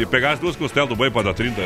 e pegar as duas costelas do boi pra dar 30.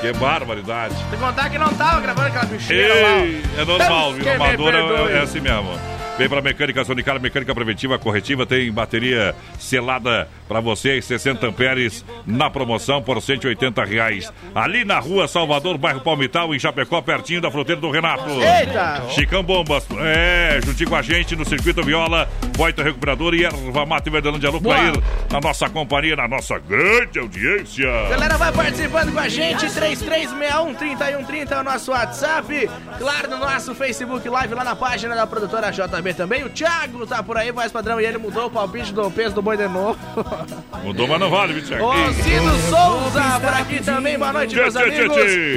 Que barbaridade. Tem que contar que não tava gravando aquela bicheira lá. Ei, é normal, viu? Amadora perdoe. é assim mesmo. Vem pra Mecânica Sonicar, Mecânica Preventiva Corretiva, tem bateria selada pra você, 60 amperes na promoção por 180 reais. Ali na rua Salvador, bairro Palmital, em Chapecó, pertinho da fronteira do Renato. Eita! Chicão Bombas, é, juntinho com a gente no Circuito Viola, Boita Recuperador e Erva Mate Verdelândia Lu Boa. pra ir na nossa companhia, na nossa grande audiência. Galera, vai participando com a gente, 3361-3130 é o nosso WhatsApp. Claro, no nosso Facebook Live, lá na página da produtora JB também. O Thiago tá por aí, voz padrão, e ele mudou o palpite do peso do boi de novo. Mudou, mas não vale, viu? O Cido Souza por aqui também, boa noite, meus amigos.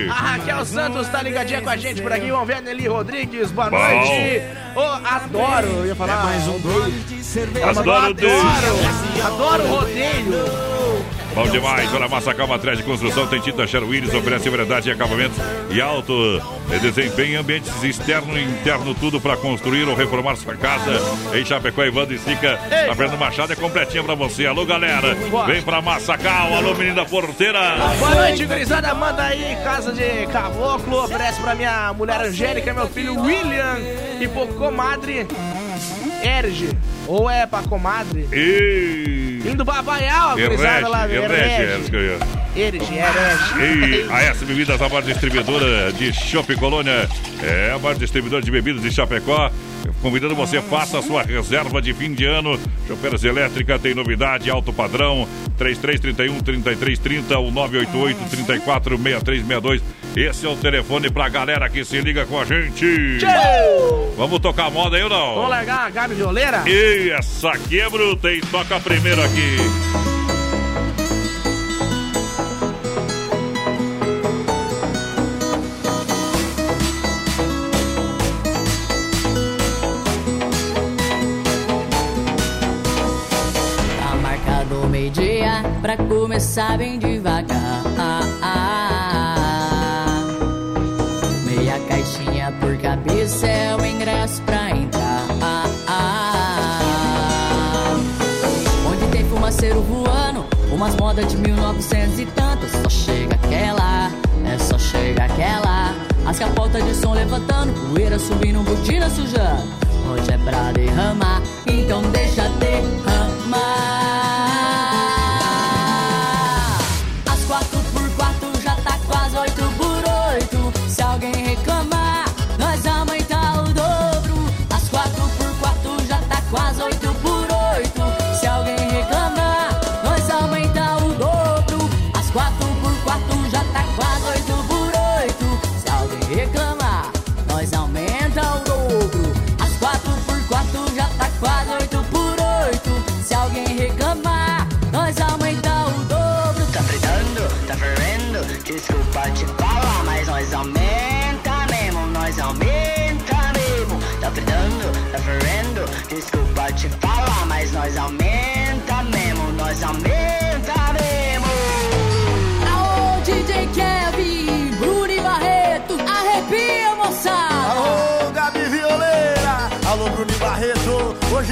A Raquel Santos tá ligadinha com a gente por aqui. Vamos ver a Nelly Rodrigues, boa Bom. noite. Ô, adoro, eu ia falar mais um Adoro Deus. Adoro, adoro rodeio. Bom demais, olha, Massa Calma Atrás de Construção tem tinta Sher Willis, oferece verdade e acabamentos e alto eh, desempenho em ambientes externo e interno, tudo para construir ou reformar sua casa. Em Chapecó, Evandro e Sica, a Fernanda Machado é completinha pra você. Alô, galera, vem pra Massacal, alô, menina porteira. Boa noite, gurizada. Manda aí, casa de caboclo. Oferece pra minha mulher Angélica, meu filho William e pro comadre Erge. Ou é pra comadre? E... Indo pra Baial, a gurizada lá. Erege, Erege, era isso que eu ia. Erge, Erege. E a S Bebidas, a maior distribuidora de Chopp Colônia, é a maior distribuidora de bebidas de Chapecó. Convidando você, faça a sua reserva de fim de ano. Chopeiras elétrica tem novidade, alto padrão, 3331 3330 ou 988 34 6362. Esse é o telefone pra galera que se liga com a gente. Tchau. Vamos tocar moda aí ou não? Vamos largar a Gabi Violeira? E essa é bruta, hein? Toca primeiro aqui. Tá marcado meio-dia pra começar bem devagar. Meia caixinha por cabeça umas modas de 1900 e tantos. Só chega aquela, é só chega aquela. As capotas de som levantando, poeira subindo, botina sujando. Hoje é pra derramar, então deixa derramar.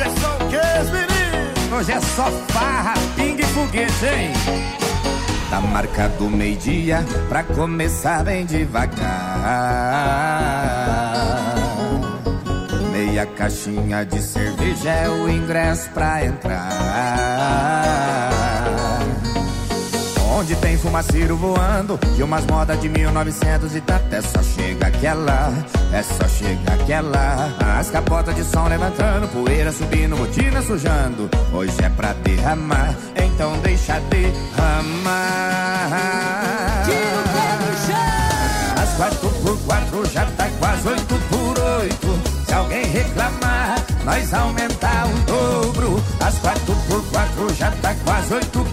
É só o que? Hoje é só farra, pingue foguete, hein? Tá marcado meio-dia pra começar bem devagar. Meia caixinha de cerveja é o ingresso pra entrar. Onde tem fumaceiro voando e umas modas de 1900 e tanto. É só chega aquela, é só chega aquela. As capotas de som levantando, poeira subindo, botina sujando. Hoje é pra derramar, então deixa derramar. As quatro por quatro já tá quase oito por oito. Se alguém reclamar, nós aumentar o dobro. As quatro por quatro já tá quase oito por oito.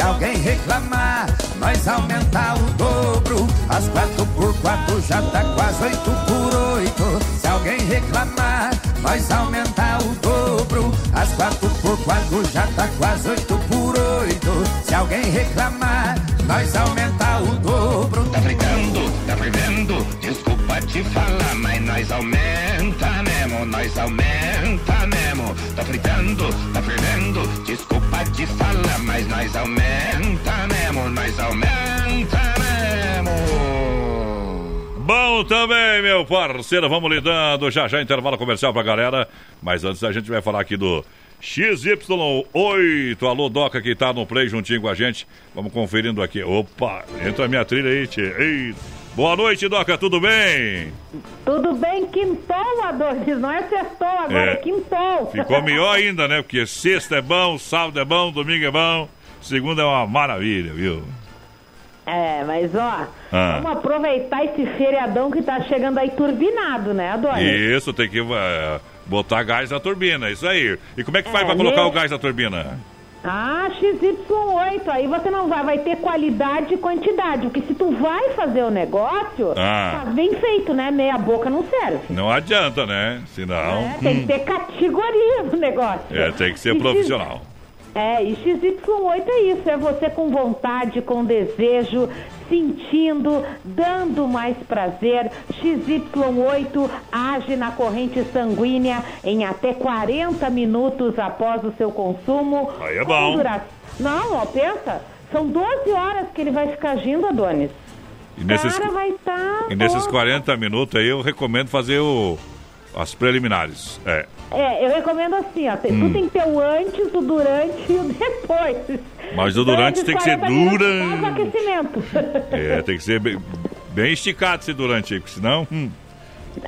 Se alguém reclamar, nós aumentar o dobro. As quatro por quatro já tá quase oito por oito. Se alguém reclamar, nós aumentar o dobro. As quatro por quatro já tá quase oito por oito. Se alguém reclamar, nós aumentar o dobro. Tá fritando, tá fervendo, desculpa te falar, mas nós aumenta mesmo, nós aumenta Tá fritando, tá fervendo, desculpa te falar, mas nós aumenta mesmo, nós aumenta mesmo. Bom também, meu parceiro. Vamos lidando já já intervalo comercial pra galera. Mas antes a gente vai falar aqui do XY8. Alô, Doca, que tá no play juntinho com a gente. Vamos conferindo aqui. Opa, entra a minha trilha aí, tchê. Ei. Boa noite, Doca, tudo bem? Tudo bem, quintou, Adonis, não é sextou agora, é, é quintou. Ficou melhor ainda, né? Porque sexta é bom, sábado é bom, domingo é bom, segunda é uma maravilha, viu? É, mas ó, ah. vamos aproveitar esse feriadão que tá chegando aí turbinado, né, Adonis? Isso, tem que uh, botar gás na turbina, isso aí. E como é que faz é, pra colocar o gás na turbina? Ah, XY8, aí você não vai, vai ter qualidade e quantidade. Porque se tu vai fazer o negócio, ah. faz bem feito, né? Meia boca não serve. Não adianta, né? Senão. É, tem hum. que ter categoria no negócio. É, tem que ser e profissional. É, e XY8 é isso, é você com vontade, com desejo, sentindo, dando mais prazer. XY8 age na corrente sanguínea em até 40 minutos após o seu consumo. Aí é bom. Dura... Não, ó, pensa, são 12 horas que ele vai ficar agindo, Adonis. E nesses, Cara, vai estar. Tá... E nesses 40 minutos aí eu recomendo fazer o as preliminares, é. É, eu recomendo assim, ó. Hum. Tu tem que ter o antes, o durante e o depois. Mas o durante tem que ser durante. aquecimento. É, tem que ser bem, bem esticado esse durante aí, porque senão. Hum.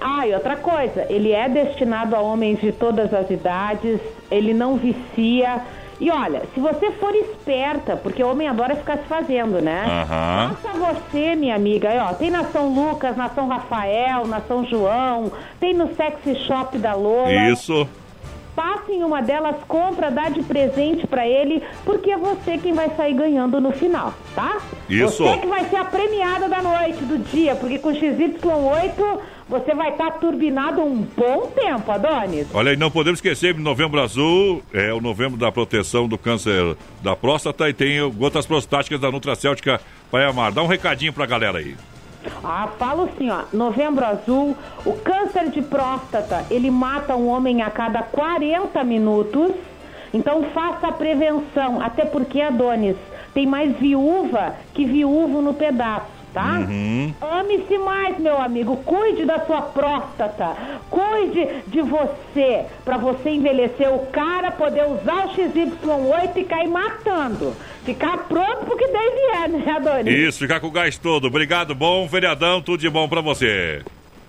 Ah, e outra coisa, ele é destinado a homens de todas as idades, ele não vicia e olha, se você for esperta, porque o homem adora ficar se fazendo, né? Uhum. Faça você, minha amiga. Aí, ó, tem na São Lucas, na São Rafael, na São João, tem no Sexy Shop da Lola. Isso. Passa em uma delas, compra, dá de presente para ele, porque é você quem vai sair ganhando no final, tá? Isso. Você que vai ser a premiada da noite, do dia, porque com XY8 você vai estar tá turbinado um bom tempo, Adonis. Olha, e não podemos esquecer, novembro azul é o novembro da proteção do câncer da próstata e tem gotas prostáticas da Nutracêutica Pai Amar. Dá um recadinho pra galera aí. Ah, falo assim, ó, novembro azul, o câncer de próstata, ele mata um homem a cada 40 minutos, então faça a prevenção, até porque, Adonis, tem mais viúva que viúvo no pedaço tá? Uhum. Ame-se mais, meu amigo. Cuide da sua próstata. Cuide de você. Para você envelhecer o cara, poder usar o XY8 e cair matando. Ficar pronto porque deve é, né, Adonis? Isso, ficar com o gás todo. Obrigado, bom feriadão, tudo de bom para você.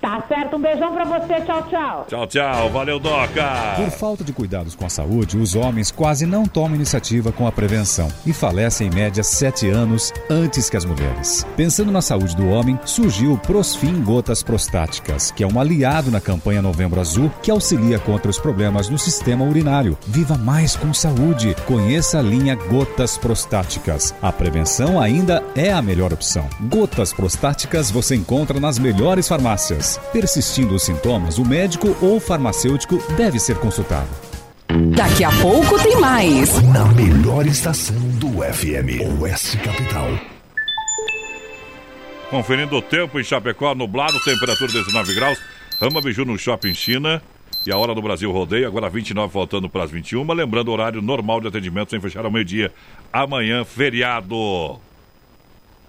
Tá certo, um beijão pra você, tchau, tchau. Tchau, tchau, valeu, Doca. Por falta de cuidados com a saúde, os homens quase não tomam iniciativa com a prevenção e falecem em média sete anos antes que as mulheres. Pensando na saúde do homem, surgiu o Prosfin Gotas Prostáticas, que é um aliado na campanha Novembro Azul que auxilia contra os problemas no sistema urinário. Viva mais com saúde. Conheça a linha Gotas Prostáticas. A prevenção ainda é a melhor opção. Gotas Prostáticas você encontra nas melhores farmácias. Persistindo os sintomas, o médico ou farmacêutico deve ser consultado. Daqui a pouco tem mais. Na melhor estação do FM, Oeste Capital. Conferindo o tempo em Chapecó, nublado, temperatura 19 graus. Rama Biju no Shopping China. E a hora do Brasil rodeio, agora 29, faltando para as 21. Lembrando o horário normal de atendimento, sem fechar ao meio-dia. Amanhã, feriado.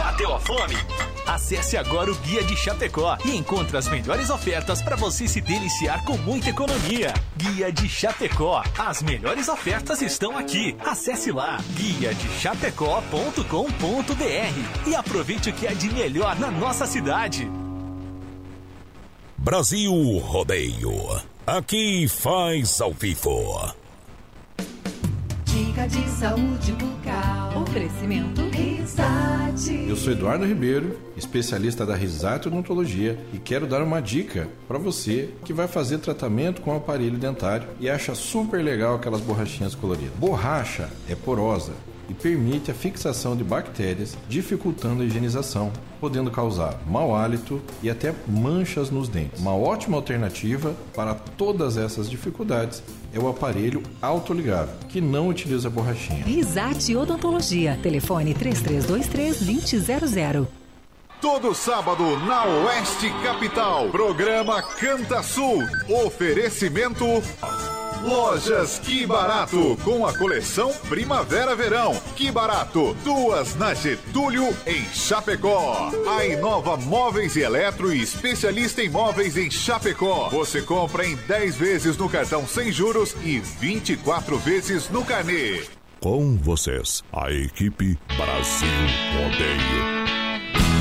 Bateu a fome? Acesse agora o Guia de Chapecó e encontre as melhores ofertas para você se deliciar com muita economia. Guia de Chapecó. As melhores ofertas estão aqui. Acesse lá guiadechapecó.com.br e aproveite o que é de melhor na nossa cidade. Brasil Rodeio, aqui faz ao vivo. Dica de saúde bucal. Oferecimento Eu sou Eduardo Ribeiro, especialista da Risate Odontologia e quero dar uma dica para você que vai fazer tratamento com aparelho dentário e acha super legal aquelas borrachinhas coloridas. Borracha é porosa e permite a fixação de bactérias, dificultando a higienização, podendo causar mau hálito e até manchas nos dentes. Uma ótima alternativa para todas essas dificuldades é o aparelho autoligável, que não utiliza borrachinha. Risate Odontologia. Telefone 3323-2000. Todo sábado na Oeste Capital. Programa Canta Sul. Oferecimento. Lojas Que Barato, com a coleção Primavera-Verão. Que Barato, duas na Getúlio, em Chapecó. A Inova Móveis e Eletro e especialista em móveis em Chapecó. Você compra em 10 vezes no cartão sem juros e 24 vezes no carnê. Com vocês, a equipe Brasil Rodeio.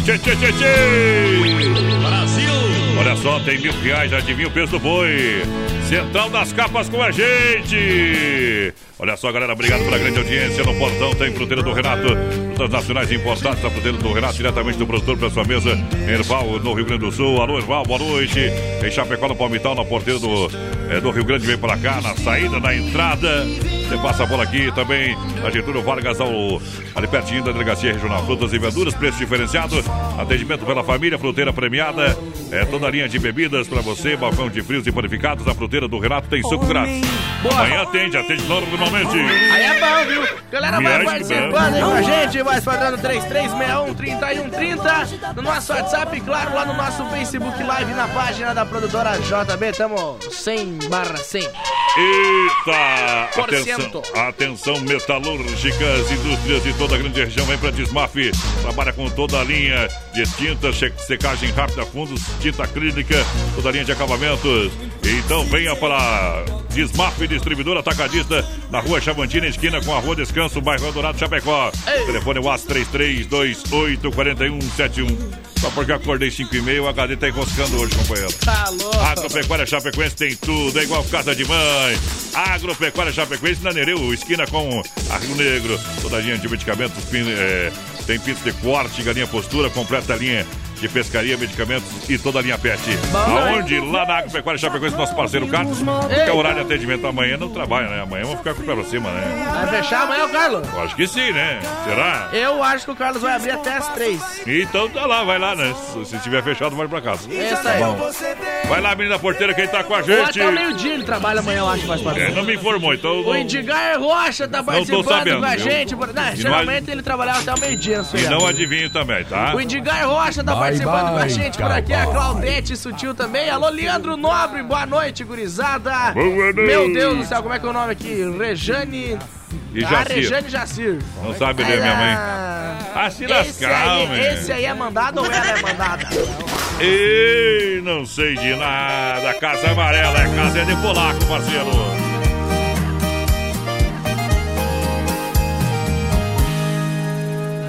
Tchê, tchê, tchê, tchê! Brasil! Olha só, tem mil reais, adivinha o peso do boi. Central das Capas com a gente. Olha só, galera, obrigado pela grande audiência. No portão tem fruteira do Renato. Frutas nacionais importadas da fruteira do Renato, diretamente do produtor para sua mesa. Erval, no Rio Grande do Sul. Alô, Erval, boa noite. Em Chapecó, no Palmital, na porteira do, é, do Rio Grande, vem para cá, na saída, na entrada. Você passa bola aqui também. Na Getúlio Vargas, ao, ali pertinho da Delegacia Regional. Frutas e verduras, preço diferenciado. Atendimento pela família, fruteira premiada. É toda a linha de bebidas para você. Balcão de frios e panificados. A fruteira do Renato tem suco grátis. Amanhã atende, atende normalmente. Aí é bom, viu? Galera, vai participando aí com a gente, vai falando 3361-3130 no nosso WhatsApp e claro, lá no nosso Facebook Live na página da produtora JB, tamo 100 barra 100. Eita! Por Atenção, cento. atenção, metalúrgicas, indústrias de toda a grande região. Vem para Desmaf. Trabalha com toda a linha de tintas, che- secagem rápida, fundos, tinta clínica, toda a linha de acabamentos. Então venha para Desmaf, distribuidora atacadista, na rua Chavantina, esquina com a rua Descanso, bairro Eldorado, Chapecó. Telefone WhatsApp 33284171. Só porque acordei 5 e meia, o HD tá enroscando hoje, companheiro. Tá louco. Agropecuária Chapecoense tem tudo, é igual casa de mãe. Agropecuária Chapecoense na Nereu, esquina com a Rio Negro. Toda linha de medicamentos, é, tem pinto de corte, galinha postura, completa a linha de pescaria, medicamentos e toda a linha pet. Aonde? Lá na Agropecuária Chapecoense, nosso parceiro Carlos. Que o horário de atendimento amanhã, não trabalha, né? Amanhã vamos ficar com o pé pra cima, né? Vai fechar amanhã o Carlos? Eu acho que sim, né? Será? Eu acho que o Carlos vai abrir até as 3. Então tá lá, vai lá, né? Se- tiver fechado, vai pra casa. É isso Tá aí. bom. Vai lá, menina porteira, quem tá com a gente. até o meio-dia ele trabalha amanhã, eu acho, mais pra É, não me informou, então. O Indigar Rocha tá participando sabendo, com a gente. Não, E geralmente ele trabalhava até o meio-dia E não adivinho também, tá? O Indigar Rocha tá Bye, participando com a bye, gente por aqui, a cowboy. Claudete Sutil também. Alô, Leandro Nobre, boa noite, gurizada. Boa noite. Meu Deus do céu, como é que é o nome aqui? Rejane... E Ah, Jacir. Rejane Jacir. Não sabe ler minha mãe. Ah, se Esse lascar, aí, homem. esse aí é mandado ou ela é mandada? Ei, não sei de nada. Casa amarela é casa de polaco, parceiro.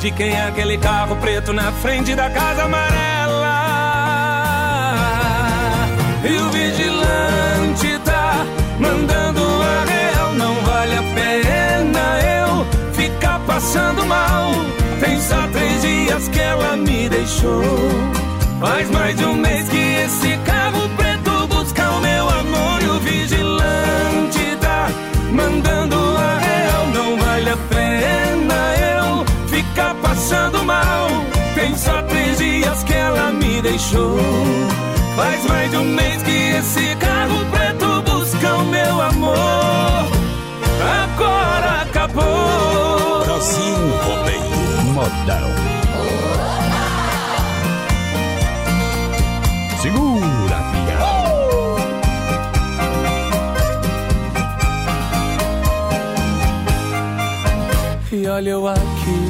de quem é aquele carro preto na frente da casa amarela. E o vigilante tá mandando a real, não vale a pena eu ficar passando mal. Tem só três dias que ela me deixou. Faz mais de um mês que esse carro preto passando mal. Tem só três dias que ela me deixou. Faz mais de um mês que esse carro preto busca o meu amor. Agora acabou. Brasil Rodeio Modão. Segura, pião. E olha eu aqui,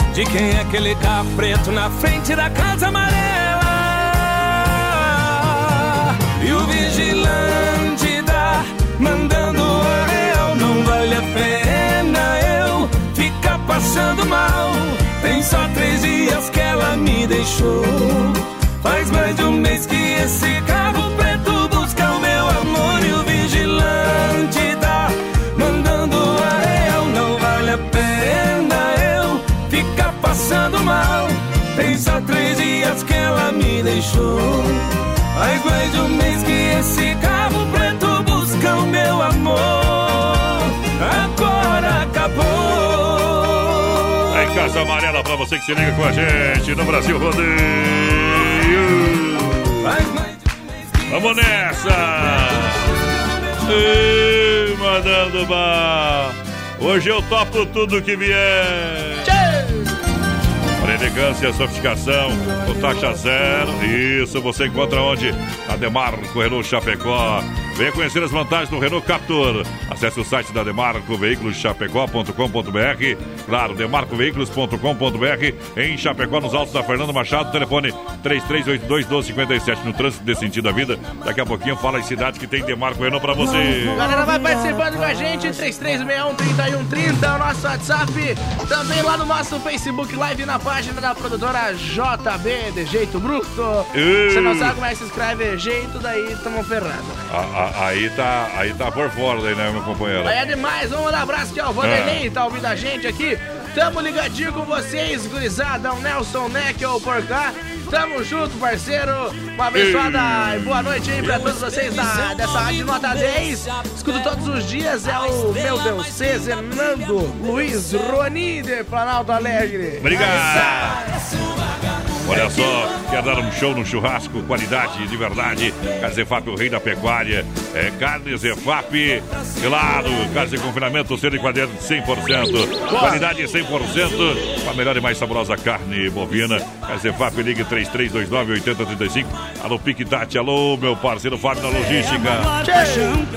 de quem é aquele carro preto na frente da casa amarela? E o vigilante tá mandando a real. Não vale a pena eu ficar passando mal. Tem só três dias que ela me deixou. Faz mais de um mês que esse carro preto me deixou. Faz mais de um mês que esse carro preto busca o meu amor. Agora acabou. É em Casa Amarela pra você que se liga com a gente no Brasil Rodeio. Vamos nessa! Ei, mandando bar. Hoje eu topo tudo que vier. Elegância, sofisticação, com taxa zero. Isso você encontra onde? A Demarco Renault Chapecó. Venha conhecer as vantagens do Renault Captur. Acesse o site da Demarco Veículos Chapecó.com.br. Claro, demarcoveículos.com.br. Em Chapecó, nos altos da Fernando Machado. Telefone 3382-1257. No trânsito desse sentido da vida. Daqui a pouquinho fala as cidades que tem Demarco Renault para você. Galera, vai participando com a gente, 3361-3130 é o nosso WhatsApp. Também lá no nosso Facebook Live na página da produtora JB, de jeito bruto. Você não sabe como é que se escreve jeito, daí tamo ferrado. A- a- aí, tá, aí tá por fora, daí, né, meu companheiro? Aí é demais, vamos mandar abraço aqui, ó. O Vanderlei tá ouvindo a gente aqui. Tamo ligadinho com vocês, gurizada. O Nelson Neckel por cá. Tamo junto, parceiro. Uma abençoada e boa noite aí pra todos vocês da, dessa rádio nota 10. Escuto todos os dias. É o, meu Deus, C. Zenando Luiz Roni de Planalto Alegre. Obrigado. Olha só, quer dar um show no churrasco, qualidade de verdade. Carne Zefap, o rei da pecuária. É carne Zefap, claro, carne de confinamento, sendo de qualidade 100%. Qualidade 100%, com a melhor e mais saborosa carne bovina. Carne Zefap, ligue 3329-8035. Alô, Pique Tati, alô, meu parceiro Fábio da Logística.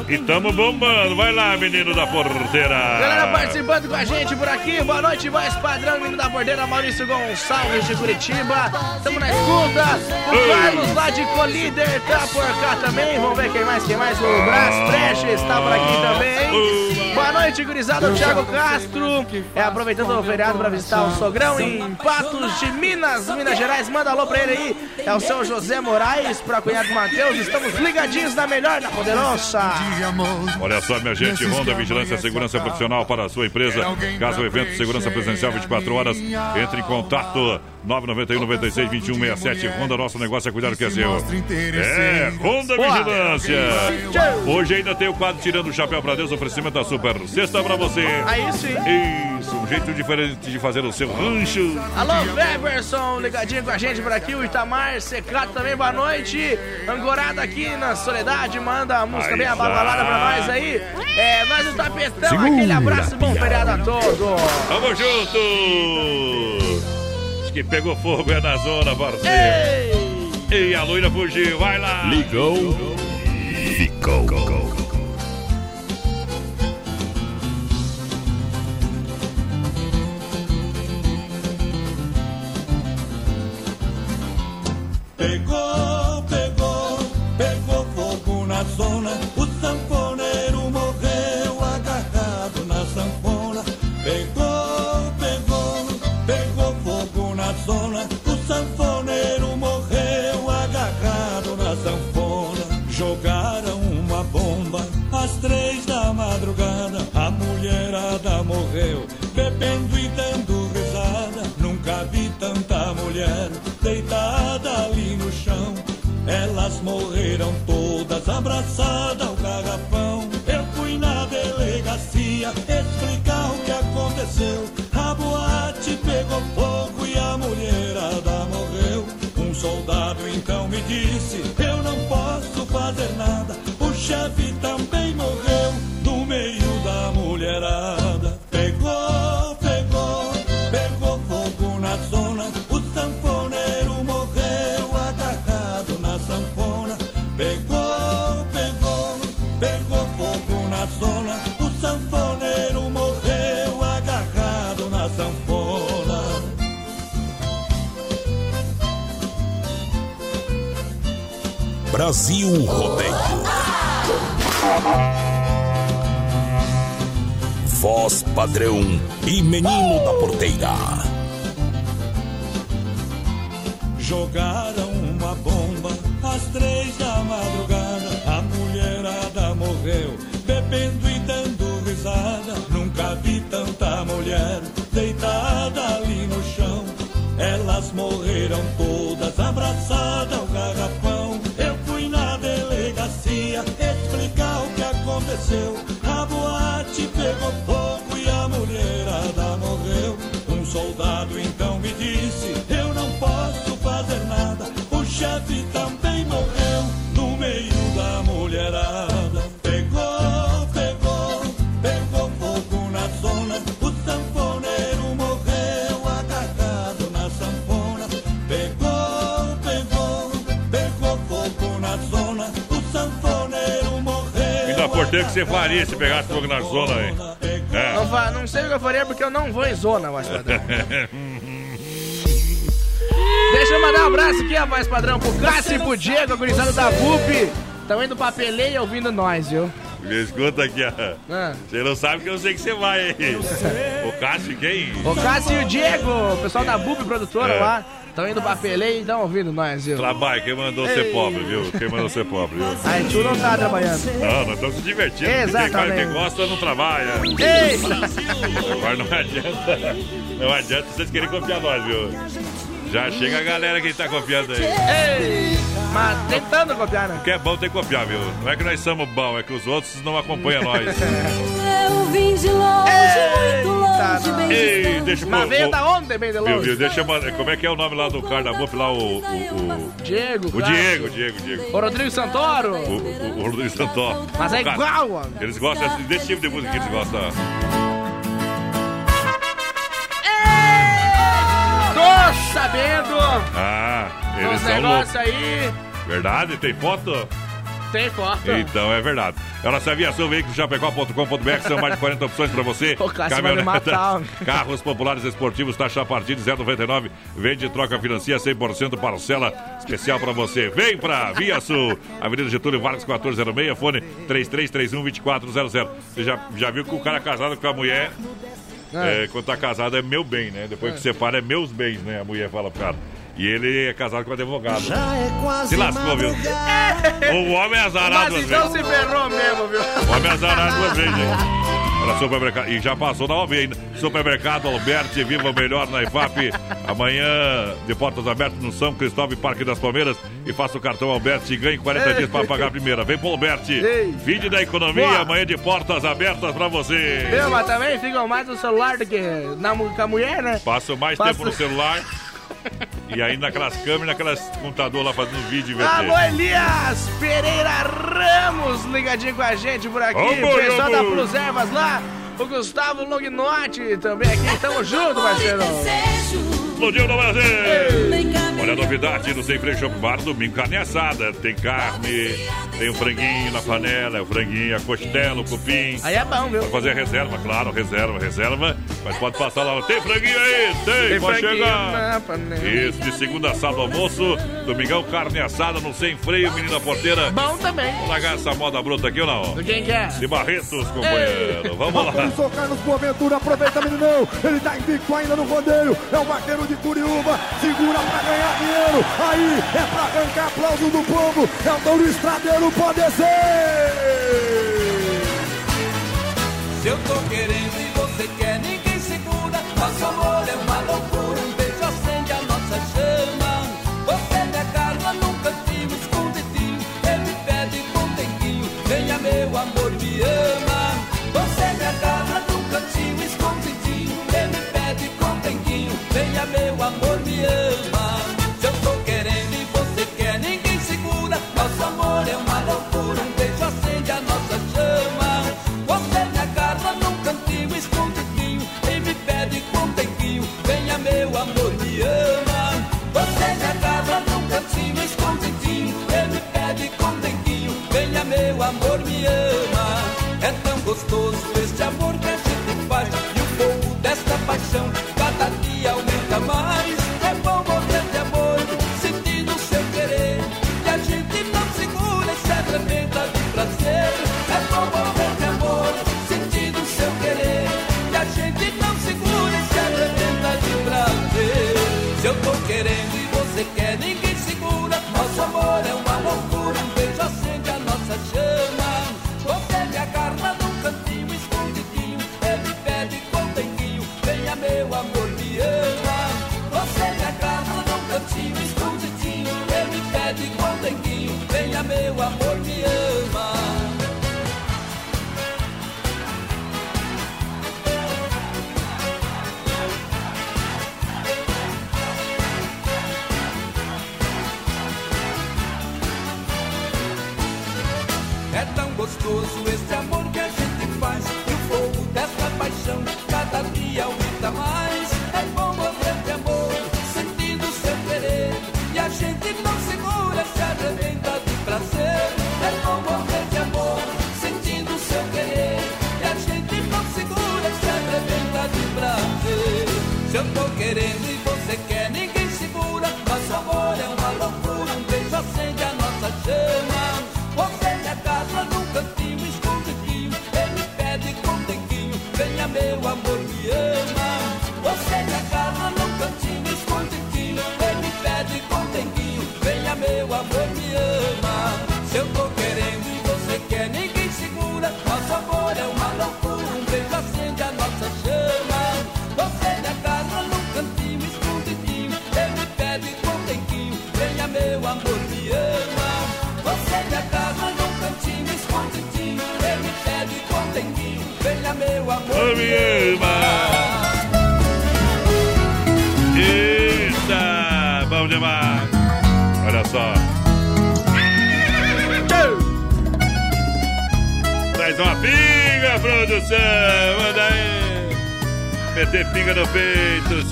E tamo bombando, vai lá, menino da porteira. Galera participando com a gente por aqui. Boa noite, voz padrão, menino da porteira, Maurício Gonçalves de Curitiba. Tamo na escuta. O Carlos lá de Colíder tá por cá também. Vamos ver quem mais, quem mais. O Brás Prestes tá por aqui também. Boa noite, gurizada. O Thiago Castro. É aproveitando o feriado pra visitar o sogrão em Patos de Minas, Minas Gerais. Manda alô pra ele aí. É o seu José Moraes, pra cunhado Matheus. Estamos ligadinhos na melhor, na poderosa. Olha só, minha gente, Ronda Vigilância e Segurança Profissional para a sua empresa. Caso o evento Segurança Presencial 24 horas, entre em contato 991 96 21 67. Honda, nosso negócio é cuidar do que é seu. É, Honda Vigilância. Hoje ainda tem o quadro Tirando o Chapéu para Deus, oferecimento da Super Sexta para você. Aí sim. Isso, um jeito diferente de fazer o seu rancho. Alô, Weberson, ligadinho com a gente por aqui. O Itamar Secato também, boa noite. Angorada aqui na Soledade, manda a música Aí bem abalada pra nós aí. É, nós do Tapetão, Segura, aquele abraço, bom feriado a todos. Tamo junto! que pegou fogo é na zona, parceiro. Ei! E a loira fugiu, vai lá. Ligou. Ficou. Pegou, pegou, pegou fogo na zona. Abraçadas ao garrafão. Eu fui na delegacia explicar o que aconteceu. A boate pegou fogo e a mulherada morreu. Um soldado então me disse: Eu não posso fazer nada. O chefe também Brasil Rodeio. Voz padrão e menino da porteira. Jogaram uma bomba às três da madrugada. A mulherada morreu, bebendo e dando risada. Nunca vi tanta mulher deitada ali no chão. Elas morreram todas abraçadas ao garrafão. Aconteceu. A boate pegou fogo e a mulherada morreu. Um soldado então me disse: Eu não posso fazer nada. O chefe também que você faria se pegasse fogo na zona, hein? É. Não, fa- não sei o que eu faria porque eu não vou em zona, voz padrão. Deixa eu mandar um abraço aqui, a voz padrão, pro Cássio e pro Diego, a gurizada da VUP. Estão indo pra peleia ouvindo nós, viu? Me escuta aqui, ó. Ah. Você não sabe que eu sei que você vai, hein? O Cássio quem? O Cássio e o Diego, o pessoal da VUP produtora É. lá, estão indo pra peleia e estão ouvindo nós, viu? Trabalho, quem mandou ser Ei. pobre, viu? Quem mandou ser pobre, viu? A gente não tá trabalhando. Não, nós estamos se divertindo. Exatamente. Tem cara que gosta, não trabalha. Agora não adianta. Não adianta vocês querem copiar nós, viu? Já chega a galera que tá copiando aí. Ei! Mas tentando copiar, né? Que é bom ter que copiar, viu? Não é que nós somos bons, é que os outros não acompanham nós. Eu vim de longe, muito longe, Ei, deixa eu Mas veio da onde, bem de Viu, longe? viu? Deixa eu. Como é que é o nome lá do BUP lá? O. O, o, Diego, o. Diego, Diego, Diego. O Rodrigo Santoro. O, o, o Rodrigo Santó. Mas é igual, mano. Eles gostam desse, tipo de música que eles gostam. Tô sabendo Ah, eles os são loucos. aí. Verdade? Tem foto? Tem foto. Então é verdade. Ela se aviação veículos chapecó.com.br são mais de 40 opções para você. O matar. carros populares esportivos, taxa a partir de 0,99. Vende, troca, financia 100% parcela especial para você. Vem pra Via Sul, Avenida Getúlio Vargas 1406, fone 3331-2400. Você já, já viu que o cara casado com a mulher, É. é, quando tá casado é meu bem, né? Depois que separa é meus bens, né? A mulher fala pro cara. E ele é casado com advogado. Se lascou, viu? O homem é azarado Mas duas então vezes. se ferrou mesmo, viu? O homem é azarado duas vezes, hein? Para supermercado. E já passou da OV ainda. Supermercado Alberti, viva o melhor na IFAP. Amanhã, de portas abertas no São Cristóvão e Parque das Palmeiras. E faça o cartão Alberti e ganhe 40 Ei. dias para pagar a primeira. Vem pro Alberti. Vídeo da economia, Boa. amanhã de portas abertas para você. Viu, mas também ficam mais no celular do que na, com a mulher, né? Passo mais Passa- tempo no celular. E aí naquelas câmeras, naquelas computador lá fazendo vídeo. de- Alô, Elias Pereira Ramos, ligadinho com a gente por aqui. Ô, O pessoal ô, da. Plus Ervas lá. O Gustavo Longnotti também aqui. Tamo junto, parceiro. Explodiu no Brasil! Olha a novidade no Sem Freio Shop Bar, domingo carne assada. Tem carne, tem o franguinho na panela, é o franguinho, a costela, o cupim. Aí é bom, viu? Pode fazer a reserva, claro, reserva, reserva. Mas pode passar lá. Tem franguinho aí? Tem, Tem pode franguinho chegar. na panela. Isso, de segunda a sábado almoço. Domingão, carne assada no Sem Freio, menina porteira. Bom também. Vamos largar essa moda bruta aqui ou não? Do quem que é? De Barretos, companheiro. Vamos lá. Começou Carlos Boaventura, aproveita meninão. Ele tá invicto ainda no rodeio. É o vaqueiro de Curiúba. Segura pra ganhar dinheiro. Aí é pra arrancar aplauso do povo. É o Douro Estradeiro, pode ser. Se eu tô querendo e você quer, ninguém segura. Nosso amor é uma loucura, um beijo acende a nossa chama. Você me agarra num cantinho escondidinho, ele pede com denguinho, venha meu amor, me ama. Amor, me ama.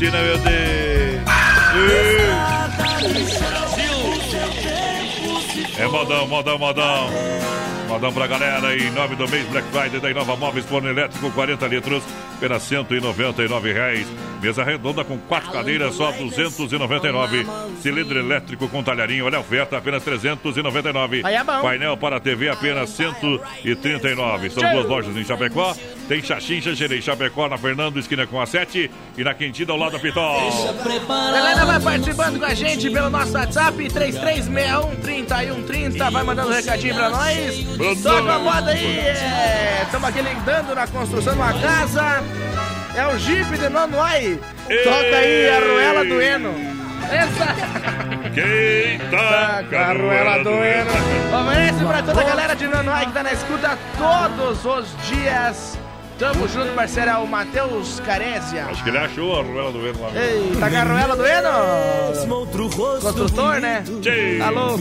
Sina meu Deus. É modão, modão, modão. Modão pra galera em nome do mês Black Friday da Inova Móveis Forno Elétrico 40 litros, apenas 199 reais. Mesa redonda com quatro cadeiras, só 299. Cilindro elétrico com talharinho, olha a oferta, apenas 399. Aí é bom. Painel para TV, apenas 139. São duas lojas em Chapecó. Tem Xaxim, Xerei, Chapecó, na Fernando, esquina com a 7 e na Quintida ao lado da Pitol. Galera, vai participando com a gente pelo nosso WhatsApp 3361-3130. Vai mandando um recadinho pra nós. Toca a moda aí. Estamos aqui lidando na construção de uma casa. É o Jeep de Nonoai. Toca aí a Ruela do Eno. Essa. Quem tá com a Ruela do Eno. Oferece pra toda a galera de Nonoai que tá na escuta todos os dias. Tamo junto, parceiro. É o Matheus Carésia. Acho que ele achou a arruela do Eno lá. Ei, tá com a arruela do Eno? Construtor, né? Tchê. Alô?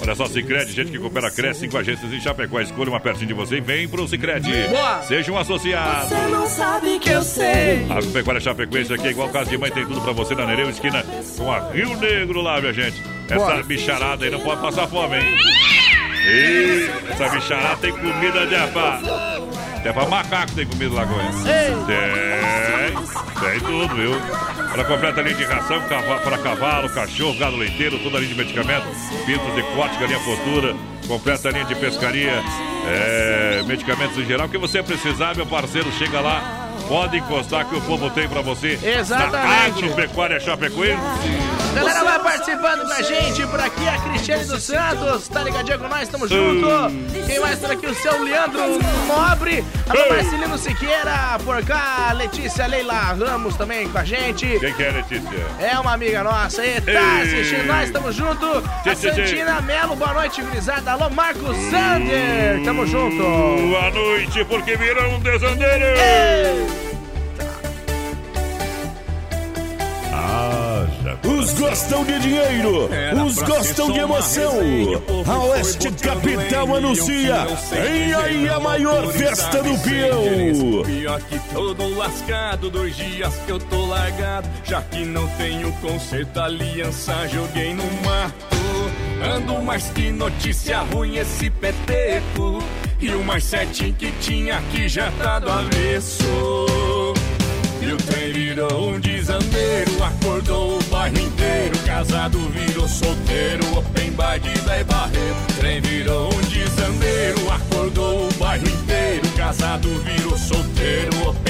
Olha só, Cicred, gente que coopera, cresce, cinco agências em Chapecó. Escolha uma pertinho de você e vem pro Cicred. Boa. Seja um associado. Você não sabe que eu sei. Agropecuária Chapecoense aqui é igual casa de mãe, tem tudo pra você na Nereu, esquina com a Rio Negro lá, minha gente. Essa Boa. bicharada aí não pode passar fome, hein? Essa bicharada tem comida de apá. Até pra macaco tem comida lá ela. Tem, tem tudo, viu? Ela completa linha de ração para cavalo, cachorro, gado leiteiro, toda a linha de medicamentos, pintos de corte, galinha postura, completa linha de pescaria, é, medicamentos em geral. O que você precisar, meu parceiro, chega lá. Pode encostar que o povo tem pra você. Exatamente. Na Agropecuária Chapecoense. Galera, vai participando com a gente por aqui, a Cristiane dos Santos, tá ligadinho com nós, tamo junto. Quem mais por aqui? O seu Leandro Nobre, alô Marcelino Siqueira, por cá, Letícia Leila Ramos também com a gente. Quem que é, Letícia? É uma amiga nossa aí, tá assistindo nós, tamo junto. A. Santina Melo, boa noite, gurizada. Alô, Marcos Sander, tamo junto. Boa noite, porque virou um Os gostam de dinheiro, os gostam de emoção. A Oeste Capital anuncia em aí a maior festa do peão. Pior que todo lascado, dois dias que eu tô largado. Já que não tenho conserto, aliança joguei no mato. Ando mais que notícia ruim esse peteco. E o mais certinho que tinha aqui já tá do avesso. E o virou um desandeiro, acordou o bairro inteiro. Casado virou solteiro, open bar de véi barreiro. Trem virou um desandeiro, acordou o bairro inteiro. Casado virou solteiro, open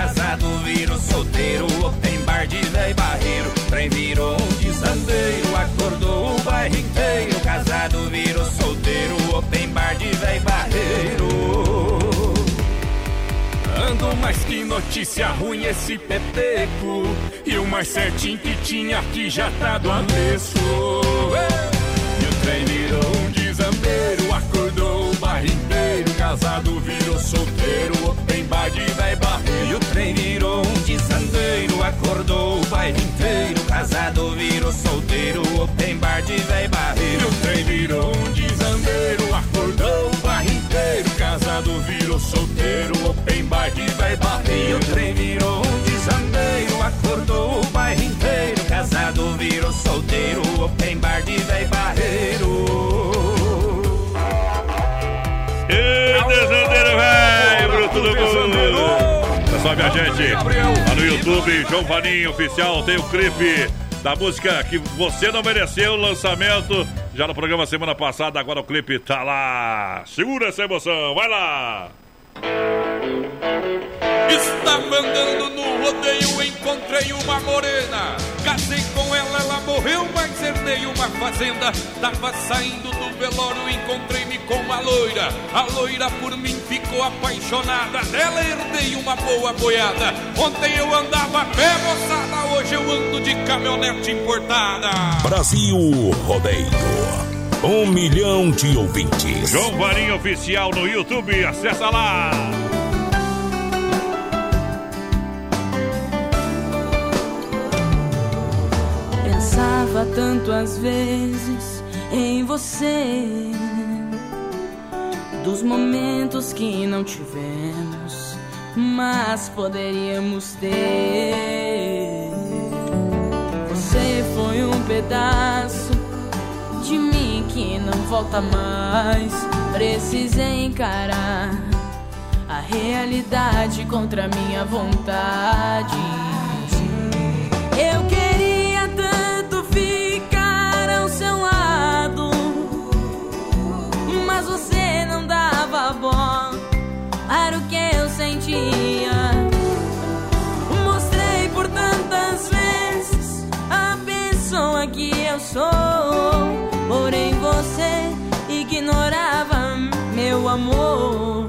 Casado virou solteiro, open bar de véi barreiro. Trem virou um desandeiro, acordou o bairro inteiro. Casado virou solteiro, open bar de véi barreiro. Ando mais que notícia ruim esse peteco. E o mais certinho que tinha aqui já tá do avesso. E o trem virou um desambeiro, acordou o bairro inteiro. Casado virou solteiro, open bar de véi barreiro. O trem virou um desandeiro, acordou o bairro inteiro. Casado virou solteiro, open bar de véi barreiro. O trem virou um desandeiro, acordou o bairro inteiro. Casado virou solteiro, open bar de véi barreiro. O trem virou um desandeiro, acordou o bairro inteiro. Casado virou solteiro, open bar de véi barreiro. Ê, desandeiro, velho, bruto do mundo. Pessoal, minha gente, lá no YouTube, João Vaninho Oficial, tem o clipe da música que você não mereceu, lançamento já no programa semana passada, agora o clipe tá lá. Segura essa emoção, vai lá. Está mandando no rodeio, encontrei uma morena. Casei com ela, ela morreu, mas herdei uma fazenda. Tava saindo do velório, encontrei-me com a loira. A loira por mim ficou apaixonada. Dela herdei uma boa boiada. Ontem eu andava pé, moçada. Hoje eu ando de caminhonete importada. Brasil Rodeio. Um milhão de ouvintes. João Vaninho Oficial no YouTube, acessa lá. Pensava tanto às vezes em você, dos momentos que não tivemos, mas poderíamos ter. Você foi um pedaço não volta mais. Precisei encarar a realidade contra minha vontade. Eu queria tanto ficar ao seu lado, mas você não dava bola para o que eu sentia. Mostrei por tantas vezes a pessoa que eu sou, porém você amor.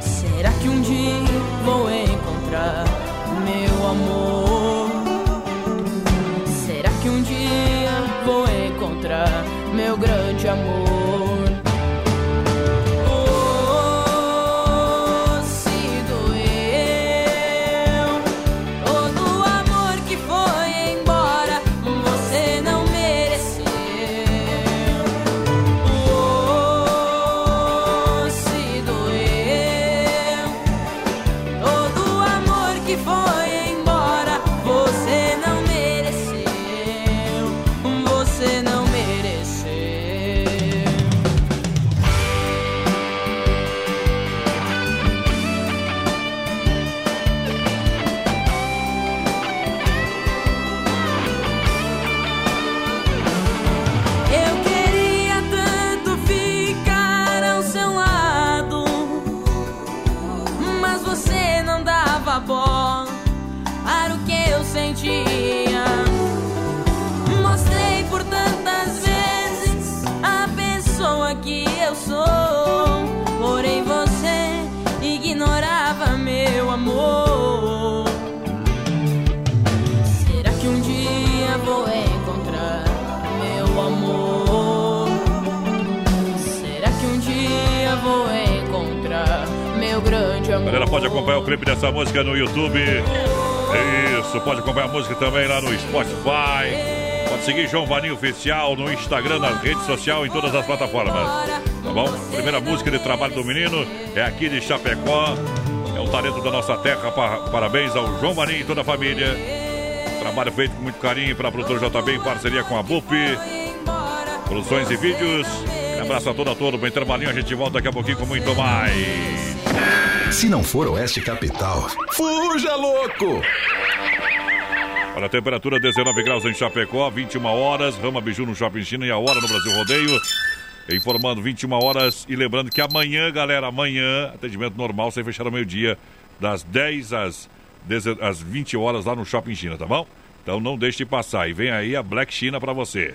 Será que um dia vou encontrar meu amor? Será que um dia vou encontrar meu grande amor? Acompanhar o clipe dessa música no YouTube. Isso, pode acompanhar a música também lá no Spotify. Pode seguir João Vaninho Oficial no Instagram, na rede social, em todas as plataformas. Tá bom? Primeira música de trabalho do menino é aqui de Chapecó. É o talento da nossa terra. Pa- Parabéns ao João Vaninho e toda a família. Trabalho feito com muito carinho para a produtora JB em parceria com a BUP. Produções e vídeos. Um abraço a toda a turma. Bem trabalhinho, a gente volta daqui a pouquinho com muito mais. Se não for Oeste Capital, fuja louco! Olha a temperatura 19 graus em Chapecó, 21 horas, Rama Biju no Shopping China e a hora no Brasil Rodeio. Informando 21 horas e lembrando que amanhã, galera, amanhã, atendimento normal, sem fechar ao meio-dia, das 10 às, 10 às 20 horas lá no Shopping China, tá bom? Então não deixe de passar. E vem aí a Black China pra você.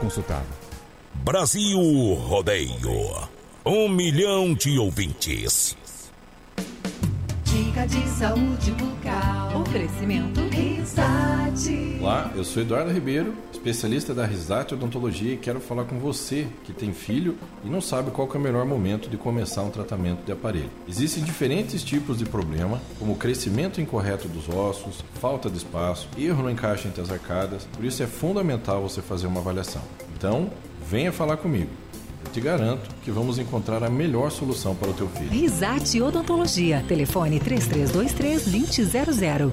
consultado. Brasil Rodeio. Um milhão de ouvintes. Dica de saúde bucal. Oferecimento Risate. Olá, eu sou Eduardo Ribeiro, especialista da Risate Odontologia e quero falar com você que tem filho e não sabe qual é o melhor momento de começar um tratamento de aparelho. Existem diferentes tipos de problema, como crescimento incorreto dos ossos, falta de espaço, erro no encaixe entre as arcadas, por isso é fundamental você fazer uma avaliação. Então, venha falar comigo. Eu te garanto que vamos encontrar a melhor solução para o teu filho. Risate Odontologia. Telefone 3323-2000.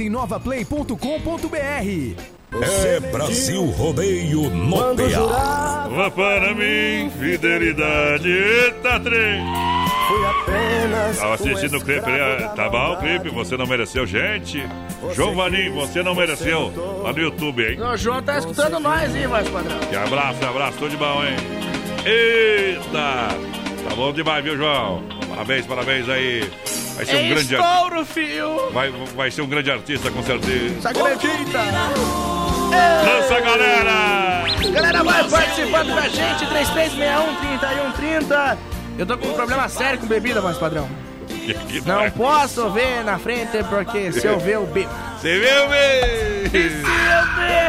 em novaplay.com.br. É Brasil Rodeio no PA. Vá para mim, fidelidade. Eita, trem! Apenas. Tava assistindo o clipe ali. Tá bom o clipe, você não mereceu, gente. João Vanim, você não mereceu. Lá no YouTube, hein? O João tá escutando nós, hein, voz padrão? Que abraço, abraço, tudo de bom, hein? Eita! Tá bom demais, viu, João? Parabéns, parabéns aí. Vai ser um grande artista. Estouro, fio! Vai, vai ser um grande artista, com certeza. Você acredita? Lança, galera! Galera, vai participando com a gente, 3361-3130. Eu tô com um problema sério com bebida, voz padrão. Não posso ver na frente, porque se eu ver, eu bebo. Você viu, E meu? se eu ver...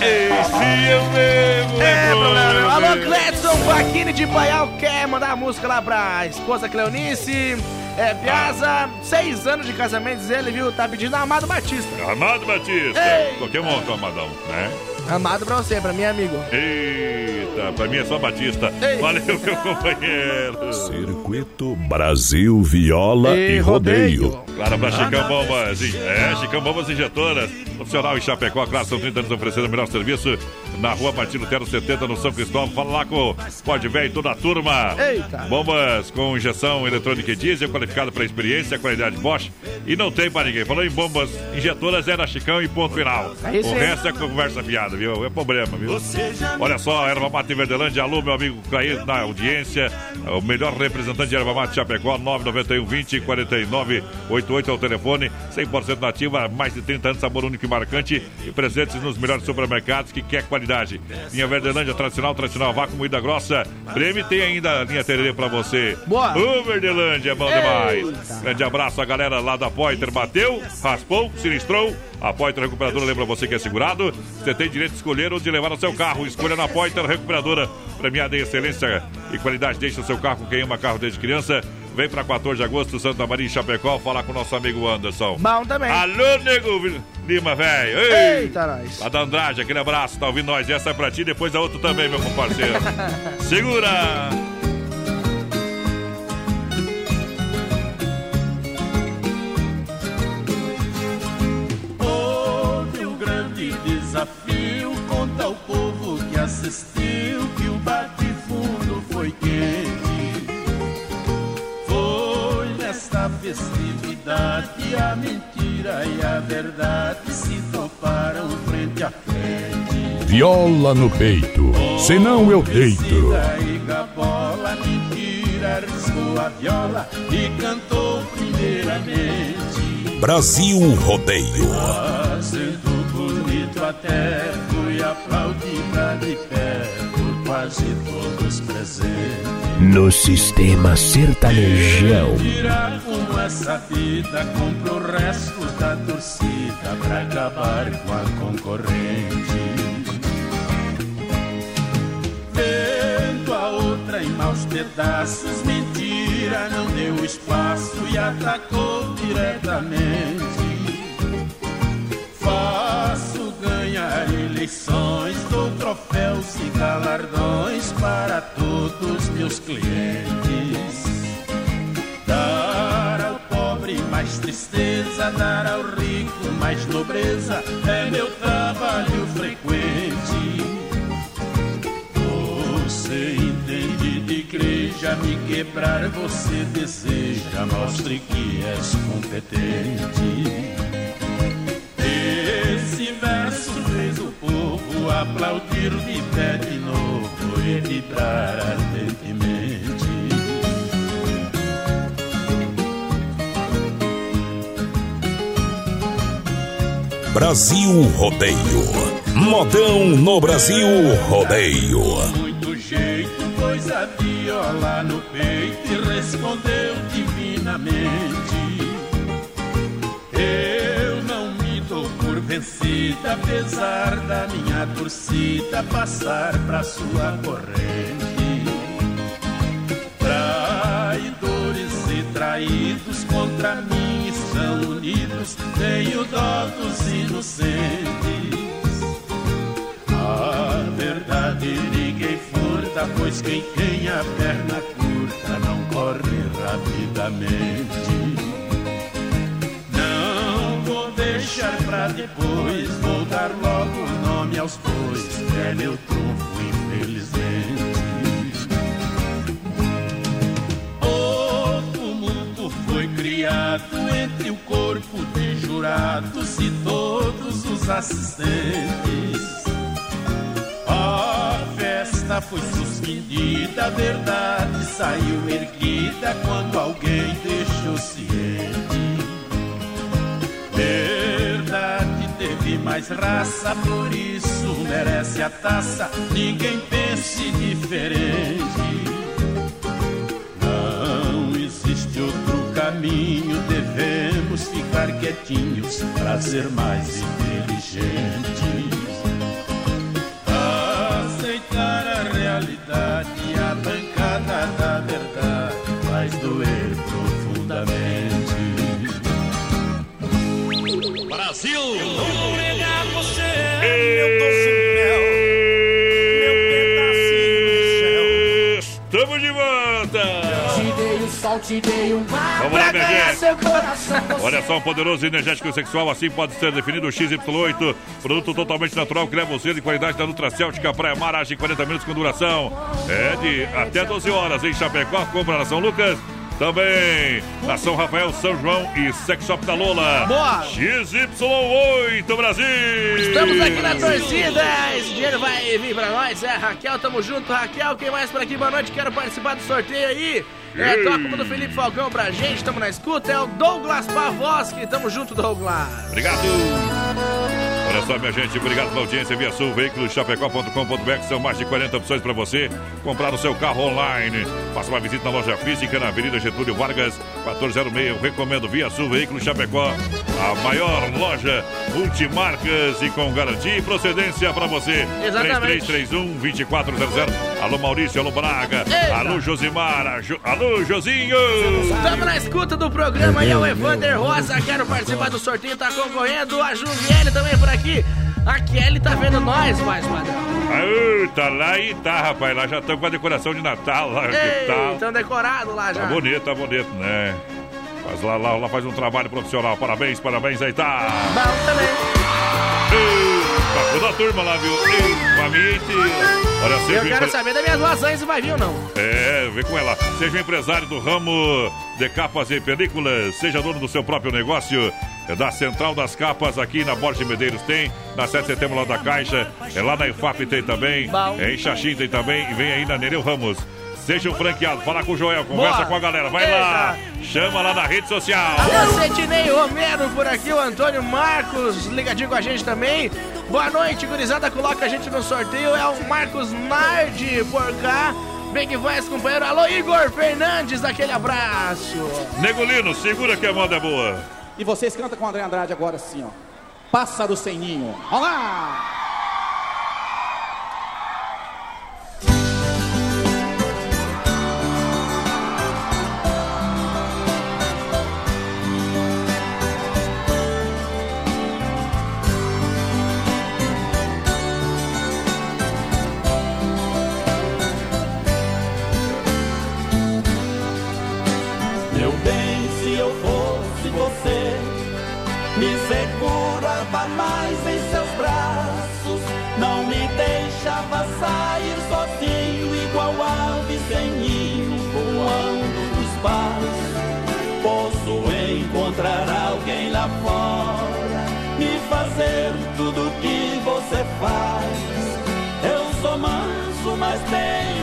Esse eu mesmo, É, bom, problema. Alô, Deus. Cledson Faquini de Paial quer mandar a música lá pra esposa Cleonice. É, Piazza, seis anos de casamento, ele, viu? Tá pedindo Amado Batista. Amado Batista. Ei. Qualquer monto, Amadão, né? Amado pra você, pra mim, amigo. Eita, pra mim é só Batista. Valeu, meu companheiro. Circuito Brasil Viola e, E Rodeio. Claro, pra Chicão Bombas. É, Chicão Bombas Injetoras. Profissional em Chapecó, claro, são 30 anos oferecendo o melhor serviço. Na rua Martino Lutero 70, no São Cristóvão. Fala lá com o Pode Velho e toda a turma. Eita. Bombas com injeção eletrônica e diesel, qualificado para experiência, qualidade Bosch. E não tem para ninguém. Falou em bombas injetoras, é na Chicão e ponto final. Aí o resto é conversa fiada, viu? É problema, viu? Olha só, Erva Mate Verdelândia, alô, meu amigo Clair na audiência. O melhor representante de Erva Mate Chapecó, 991 20 49 88 é o telefone. 100% nativa, mais de 30 anos, sabor único e marcante. E presentes nos melhores supermercados que quer qualidade. Linha Verdelândia tradicional, tradicional vácuo, moída grossa. Prêmio tem ainda a linha Tererê pra você. Boa. O Verdelândia é bom demais. Grande abraço a galera lá da Poiter. Bateu, raspou, sinistrou. A Poiter Recuperadora lembra você que é segurado. Você tem direito de escolher onde levar o seu carro. Escolha na Poiter Recuperadora. Premiada em excelência e qualidade. Deixa o seu carro com quem ama carro desde criança. Vem pra 14 de agosto, Santa Maria, em Chapecó, falar com o nosso amigo Anderson. Bom também. Alô, nego Lima, velho. Eita, nós. Lá da Andrade, aquele abraço, tá ouvindo nós? Essa é pra ti, depois a outra também, meu comparceiro. Segura! Um grande desafio contra o povo que assistiu que o bate-fundo foi quente. Foi nesta festividade a mentira e a verdade se toparam frente a frente. Viola no peito, senão eu deito. Mentira, riscou a viola e cantou primeiramente. Brasil Rodeio. Fazendo bonito até aplaudida de pé por quase todos presentes. No sistema sertanejão. Tirar com essa vida, compra o resto da torcida pra acabar com a concorrente. Vendo a outra em maus pedaços, mentira, não deu espaço e atacou diretamente. Faço ganhar eleições, dou troféus e galardões para todos meus clientes. Dar ao pobre mais tristeza, dar ao rico mais nobreza, é meu trabalho frequente. Você entende de igreja, me quebrar você deseja, mostre que és competente. Esse verso fez o povo aplaudir de pé de novo e vibrar ardentemente. Brasil Rodeio. Modão no Brasil Rodeio. Muito jeito, pôs a viola no peito e respondeu divinamente. Eu vencida, apesar da minha torcida passar pra sua corrente. Traidores e traídos contra mim estão unidos, tenho dó dos inocentes. A verdade ninguém furta, pois quem tem a perna curta não corre rapidamente. Deixar pra depois, vou dar logo o nome aos bois, é meu trunfo, infelizmente. O tumulto foi criado entre o corpo de jurados e todos os assistentes. A festa foi suspendida, a verdade saiu erguida mais raça, por isso merece a taça. Ninguém pense diferente. Não existe outro caminho, devemos ficar quietinhos pra ser mais inteligentes. Te dei mar Vamos lá, minha ganhar gente. seu coração. Olha só, um poderoso energético sexual, assim pode ser definido o XY8, produto totalmente natural, que leva você de qualidade da Nutracêutica Praia Mar, age em 40 minutos com duração. É de até 12 horas em Chapecó, compra na São Lucas. Também na São Rafael, São João e Sex Shop da Lola. Boa. XY8 Brasil! Estamos aqui na torcida, esse dinheiro vai vir pra nós. É, Raquel, tamo junto. Raquel, quem mais por aqui? Boa noite, quero participar do sorteio aí. É, toca uma do Felipe Falcão pra gente, tamo na escuta. É o Douglas Pavoski, tamo junto, Douglas. Obrigado! Olha só, minha gente, obrigado pela audiência. Via Sul, veículos chapecó.com.br. São mais de 40 opções para você comprar o seu carro online. Faça uma visita na loja física na Avenida Getúlio Vargas, 1406. Eu recomendo Via Sul, veículos Chapecó. A maior loja multimarcas e com garantia e procedência para você. Exatamente. 3331-2400. Alô, Maurício, alô, Braga. Eita. Alô, Josimar. Jo- Alô, Josinho. Estamos na escuta do programa aí, é o Evander Rosa. Quero participar do sorteio, tá concorrendo. A Juliane também por aqui. A Kelly tá vendo nós, mais padrão. Aê, tá lá e tá, rapaz. Lá já estamos com a decoração de Natal. Lá? Estão decorados lá já. Tá bonito, tá bonito, né? Mas lá, lá, lá faz um trabalho profissional. Parabéns, parabéns, aí tá. Bom também. Ei, Pra toda a turma lá, viu? Ei, família inteira. Olha, Eu quero empre- saber das minhas lasanhas se vai vir ou não. É, vê com ela. Seja empresário do ramo de capas e películas, seja dono do seu próprio negócio. É da Central das Capas aqui na Borges Medeiros tem, na 7 de setembro lá da Caixa, é lá na IFAP tem também, é em Xaxim tem também e vem aí na Nereu Ramos. Seja um franqueado, fala com o Joel, conversa Boa. com a galera, vai lá, chama lá na rede social. Alô, Cetinei Romero por aqui, o Antônio Marcos ligadinho com a gente também. Boa noite, gurizada, coloca a gente no sorteio. É o Marcos Nardi por cá. Bem que vai, companheiro. Alô, Igor Fernandes, aquele abraço. Negolino, segura que a moda é boa. E vocês cantam com o André Andrade agora assim, ó. Pássaro sem ninho. Olá! Meu sair sozinho, igual ave sem ninho, voando dos pares. Posso encontrar alguém lá fora e fazer tudo o que você faz. Eu sou manso, mas tenho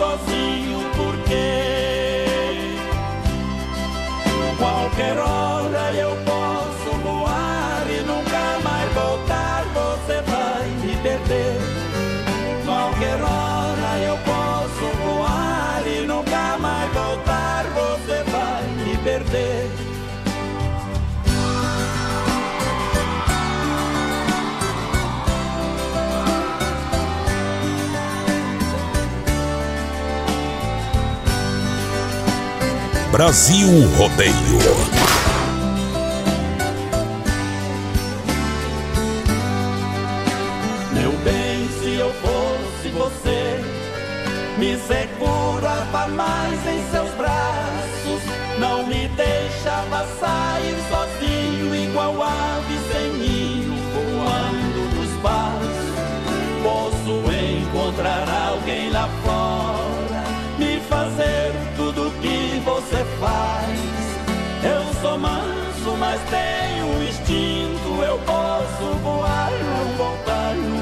sozinho, porque qualquer hora Brasil Rodeio. Você faz. Eu sou manso, mas tenho instinto. Eu posso voar não voltar nunca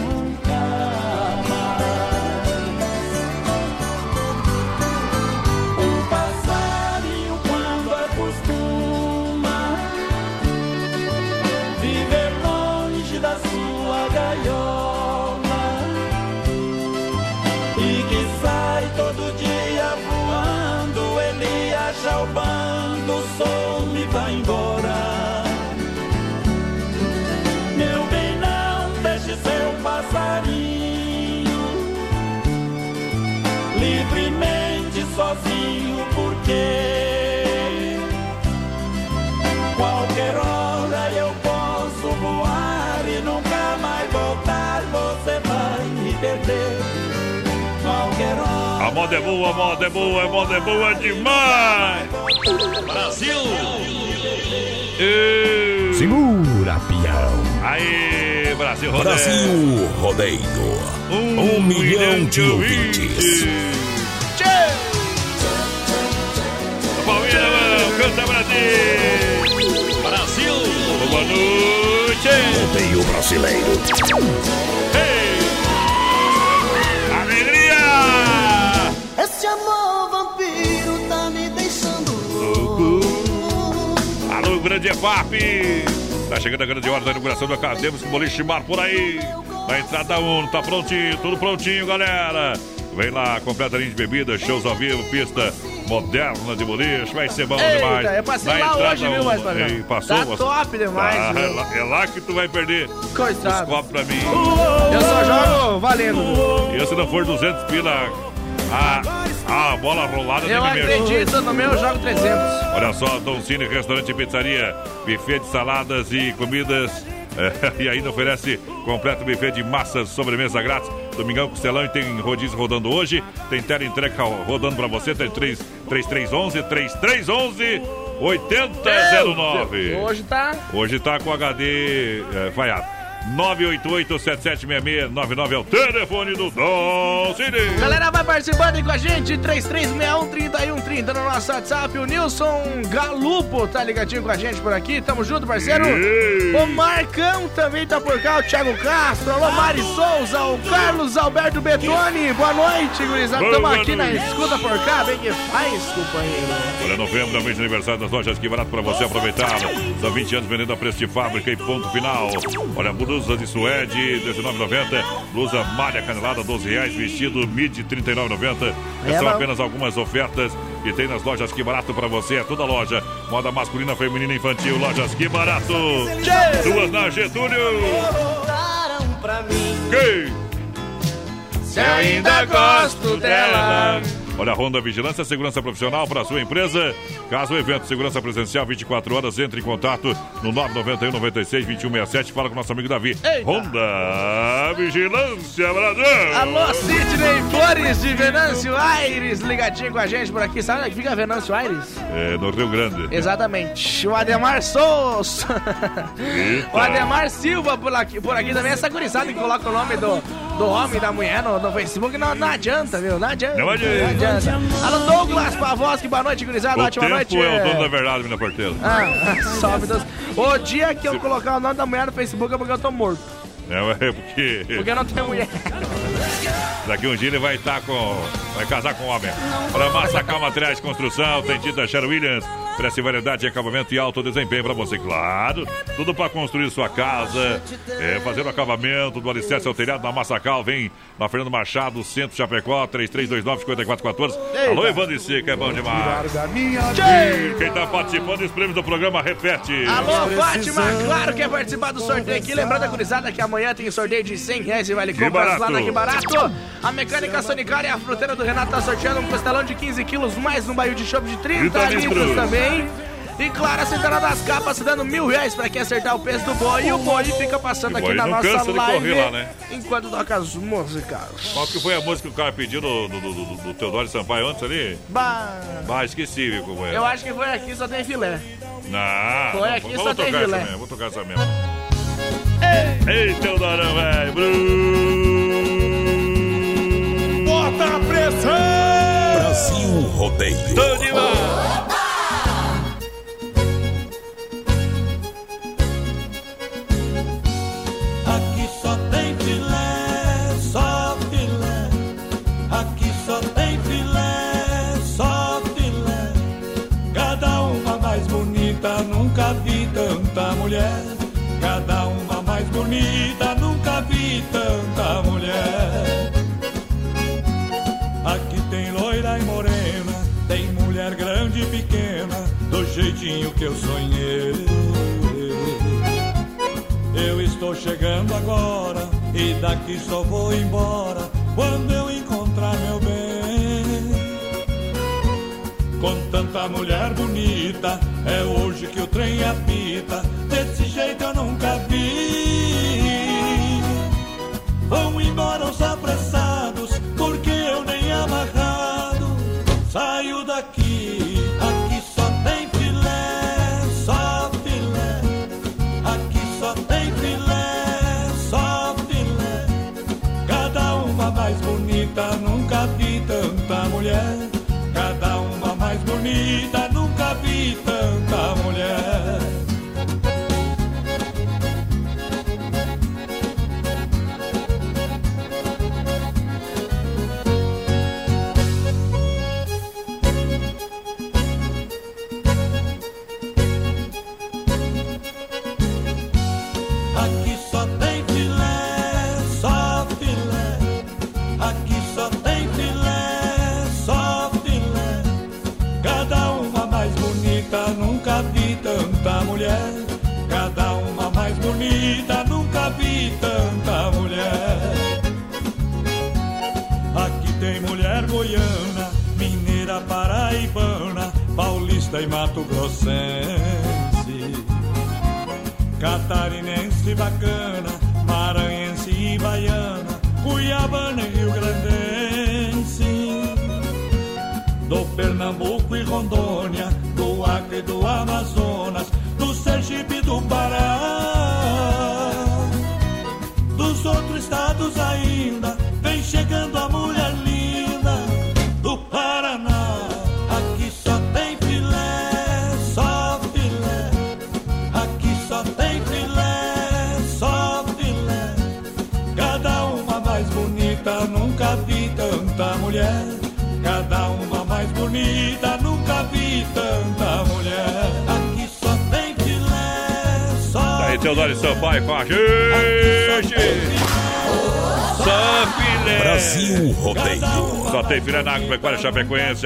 sozinho, porque qualquer hora eu posso voar e nunca mais voltar. Você vai me perder. Qualquer hora. A moda é boa, a moda é boa, a moda é boa demais! Brasil! E... Segura, peão. Aí, Brasil Rodeio! Brasil Rodeio. Um, milhão de ouvintes. Palmeira, Brasil! Brasil! Boa noite! Rodeio brasileiro. Ei! Alegria! Esse amor vampiro tá me deixando Alô, grande EFAP! Tá chegando a grande hora da inauguração do Acadêmico Boliche Mar por aí. Na entrada 1, tá prontinho, tudo prontinho, galera. Vem lá, completa a linha de bebidas, shows ao vivo, pista moderna de boliche, vai ser bom Eita, demais. eu passei Na lá entrada hoje, viu, mais padrão? Ei, Passou? Tá top demais, viu? é, lá, é lá que tu vai perder Coitado. os copos pra mim. Eu só jogo valendo. E se não for 200 pila, a, a bola rolada Eu mexe. acredito, no meu eu jogo 300. Olha só, Dom Cine Restaurante e Pizzaria, buffet de saladas e comidas. é, e ainda oferece completo buffet de massas, sobremesa grátis. Domingão Costelão e tem rodízio rodando hoje. Tem tela entrega rodando pra você. Tem 3, 3311 3311 8009. Hoje tá. Hoje tá com HD é, falhado. 988-7766-99 é o telefone do Dom Cine. Galera, vai participando aí com a gente, 3361-3130 no nosso WhatsApp. O Nilson Galupo tá ligadinho com a gente por aqui. Tamo junto, parceiro. Ei. O Marcão também tá por cá, o Thiago Castro, alô Mari Souza, o Carlos Alberto Betoni. Boa noite, gurizada. Tamo aqui na noite. escuta por cá. Bem que faz, companheiro. Olha, novembro é o mês de aniversário das lojas Que Barato para você aproveitar. São 20 anos vendendo a preço de fábrica e ponto final. Olha, blusa de suede, R$19,90. Blusa malha canelada, 12,00 reais. Vestido mid, R$39,90. É, São apenas algumas ofertas que tem nas lojas Que Barato para você. É toda loja. Moda masculina, feminina e infantil. Lojas Que Barato. Duas na Getúlio. Pra. Quem? Se ainda gosto dela. Olha, a Honda Vigilância, segurança profissional para a sua empresa. Caso o evento segurança presencial 24 horas, entre em contato no 991 96 2167. Fala com nosso amigo Davi. Honda Vigilância Brasil. Alô, Sidney Flores de Venâncio Aires, ligadinho com a gente por aqui. Sabe onde fica Venâncio Aires? É, no Rio Grande. Exatamente. O Ademar Souza. Eita. O Ademar Silva por aqui, por aqui também. Essa gurizada que coloca o nome do, do homem e da mulher no, no Facebook não, não adianta, viu? Não adianta. Não adianta. Alô, Douglas Pavoski, boa noite, gurizada. O Ótima tempo noite. é o dono da verdade, minha porteira. Ah, sobe Deus. O dia que eu colocar o nome da mulher no Facebook é porque eu tô morto. É, é porque. Porque eu não tenho mulher. Daqui um dia ele vai estar com. Vai casar com um homem. Para Massacal Materiais de Construção, tem tinta Sher Williams. Oferece variedade de acabamento e alto desempenho para você, claro. Tudo para construir sua casa, é, fazer o acabamento do alicerce ao telhado na Massacal. Vem na Fernando Machado, Centro Chapecó, 3329-5414. Alô, Evandro Seca, é bom demais. E quem tá participando dos prêmios do programa, repete. Alô, Fátima, claro que é participar do sorteio aqui. Lembrando a gurizada que amanhã tem sorteio de 100 reais e vale compras lá barato. na Que Barato. A mecânica Sonicária e a fruteira do Renato tá sorteando um costelão de 15 quilos, mais um baio de chope de 30 30 litros também. E claro, a Central das Capas dando mil reais pra quem acertar o peso do boi. E o boi fica passando aqui na nossa live lá, né? enquanto toca as músicas. Qual que foi a música que o cara pediu do, do, do, do, do Teodoro Sampaio antes ali? Bah, Bah, esqueci, viu, como é. eu acho que foi aqui, só tem filé. Não, Foi não, aqui, só tem filé. mesmo, vou tocar essa mesmo. Ei, Teodorão, velho. Bru- Bota a pressão! Brasil Rodeio. Tô demais. Aqui só tem filé, só filé. Aqui só tem filé, só filé. Cada uma mais bonita, nunca vi tanta mulher. Nunca vi tanta mulher. Aqui tem loira e morena, tem mulher grande e pequena, do jeitinho que eu sonhei. Eu estou chegando agora e daqui só vou embora quando eu encontrar meu bem. Com tanta mulher bonita, é hoje que o trem apita. Desse jeito eu nunca vi. Embora os apressados, porque eu nem amarrado saio daqui.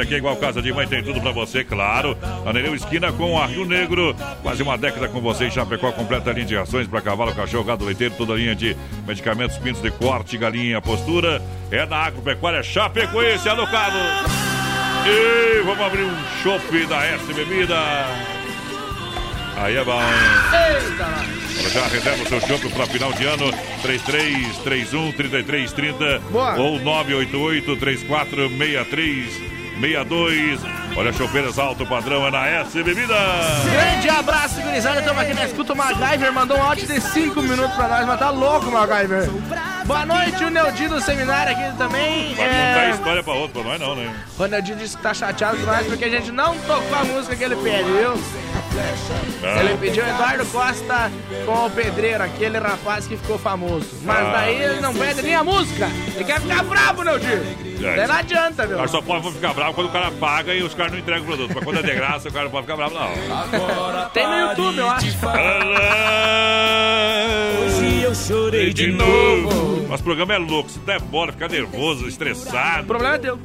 Aqui é igual casa de mãe, tem tudo pra você, claro. A Nereu Esquina com a Rio Negro. Quase uma década com você em Chapecó. Completa a linha de rações para cavalo, cachorro, gado leiteiro. Toda a linha de medicamentos, pintos de corte, galinha, postura. É na Agropecuária Chapecoense. Alô, Carlos. E vamos abrir um chopp da S Bebida. Aí é bom. Olha, Já reserva o seu chopp para final de ano. 3331 3330 Boa. ou 988 3463 62. Olha, chopeiras alto padrão é na S Bebida. Grande abraço, gurizada. Estamos aqui na escuta. O MacGyver mandou um áudio de 5 minutos pra nós, mas tá louco, MacGyver. Boa noite, o Neudi do seminário aqui também. Vai contar É... história pra outro, pra nós não, né? O Neudi disse que tá chateado nós porque a gente não tocou a música que ele pediu. Ah. Ele pediu Eduardo Costa com o Pedreiro, aquele rapaz que ficou famoso. Mas Ah. daí ele não pede nem a música. Ele quer ficar bravo, Neudi. É. Daí não adianta, viu? Nós só podemos ficar bravo quando o cara paga e os caras não entregam o produto. Mas quando é de graça, o cara não pode ficar bravo, não. Tem no YouTube, eu acho. Hoje eu chorei de novo. Nosso programa é louco. Você tá bola, fica nervoso, estressado. O problema é teu.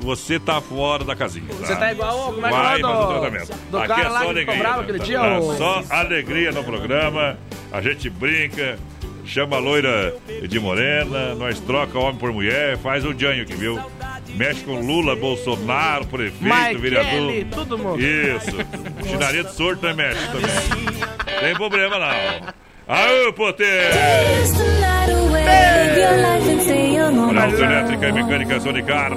Você tá fora da casinha. Você tá igual ao- como é que Vai é o fazer o tratamento. do Aqui cara é lá só que ficou alegria. bravo aquele dia, É Só alegria no programa. A gente brinca, chama a loira de morena, nós troca homem por mulher, faz o Janho que viu. Mexe com Lula, Bolsonaro, prefeito, Mike vereador. Kelly, todo mundo. Isso. Chinaria de sorto também mexe também. Tem problema não. Aô, Potê! Olha, Autoelétrica e Mecânica Sonicar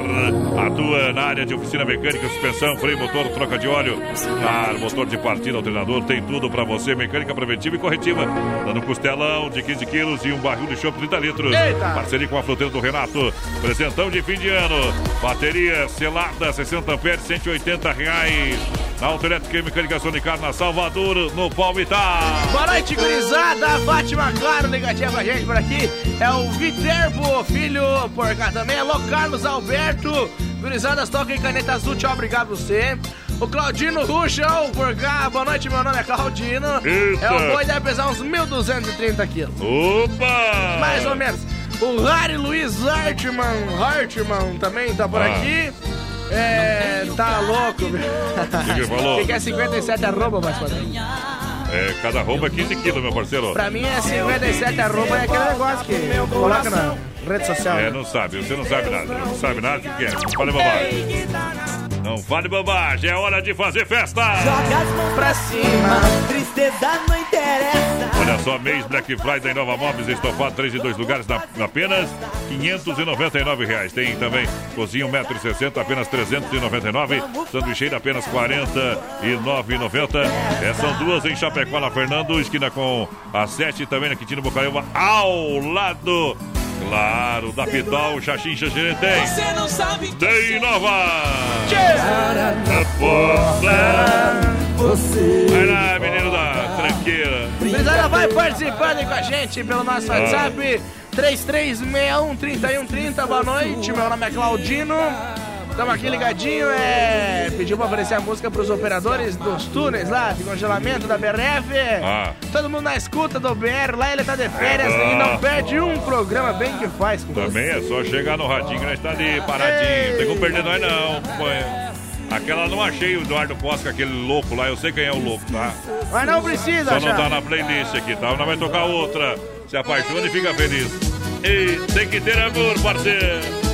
atua na área de oficina mecânica, suspensão, freio, motor, troca de óleo, ar, motor de partida, alternador, tem tudo pra você, mecânica preventiva e corretiva. Dando costelão de 15 quilos e um barril de chopp 30 litros. Eita! Parceria com a fruteira do Renato. Presentão de fim de ano. Bateria selada, 60 amperes, 180 reais. Na Autoelétrica e Mecânica Sonicar, na Salvador, no Palmitar. Boa noite, gurizada. Fátima Claro, ligadinha com a gente por aqui. É o Viterbo, filho por cá também. Alô, Carlos Alberto. Gurizadas, toca em caneta azul. Tchau, obrigado você. O Claudino Ruxão por cá. Boa noite, meu nome é Claudino. Eita. É o boi, deve pesar uns 1.230 quilos. Opa! Mais ou menos. O Harry Luiz Hartmann, Hartmann também tá por Ah. aqui. É, tá louco. O que que falou? que é 57 arroba, mais padrão? É, cada roupa é 15 quilos, meu parceiro. Pra mim é 57 arroba, é aquele negócio que coloca na rede social. É, não sabe, você não sabe nada. Não sabe nada, o que é? Bobagem. Não fale bobagem, é hora de fazer festa! Joga as mãos pra cima, tristeza não interessa. Olha só, mês Black Friday Nova Móveis, estofado 3 em 2 lugares, na, apenas 599 reais. Tem também cozinha 1,60m, apenas 399 Sanduicheira, apenas R$ 49,90 é, São duas em Chapecó, na Fernando, esquina com a 7 também na Quintino Bocaiúva, ao lado, claro, da Pitol, Xaxim, Xaxim tem. Você não sabe Tem Nova! Você. Vai lá, menino da tranqueira. Gurizada, vai participando com a gente pelo nosso Ah. WhatsApp 3361-3130. Boa noite, meu nome é Claudino. Estamos aqui ligadinho, é... pediu pra aparecer a música pros operadores dos túneis lá, de congelamento da BRF. Ah. Todo mundo na escuta do BR, lá ele tá de férias É e não perde um programa bem que faz. com Também é só chegar no radinho que nós tá ali paradinho. Não tem como perder nós não. Põe. Aquela não achei o Eduardo Posca, aquele louco lá. Eu sei quem é o louco, tá? Mas não precisa, Só não tá na playlist aqui, tá? Nós vai tocar outra. Se apaixona e fica feliz. E tem que ter amor, parceiro.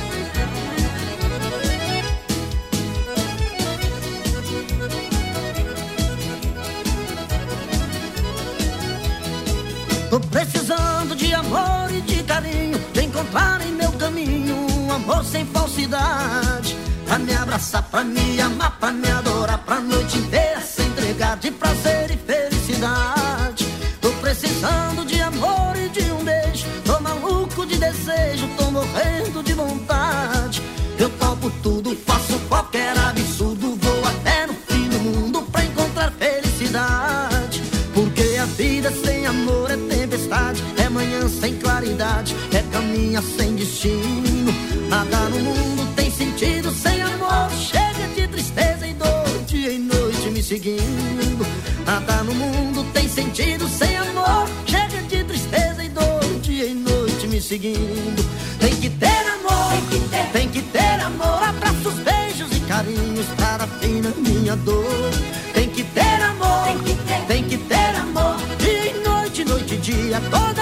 Tô precisando de amor e de carinho, de encontrar em meu caminho um amor sem falsidade. Pra me abraçar, pra me amar, pra me adorar, pra noite inteira se entregar de prazer e felicidade. Tô precisando de amor e de um beijo, tô maluco de desejo, tô morrendo é caminha sem destino. Nada no mundo tem sentido sem amor. Chega de tristeza e dor, dia e noite me seguindo. Nada no mundo tem sentido sem amor. Chega de tristeza e dor, dia e noite me seguindo. Tem que ter amor, tem que ter, amor. Abraços, beijos e carinhos para fina minha dor. Tem que ter amor, tem que ter, amor. Dia e noite, noite e dia, toda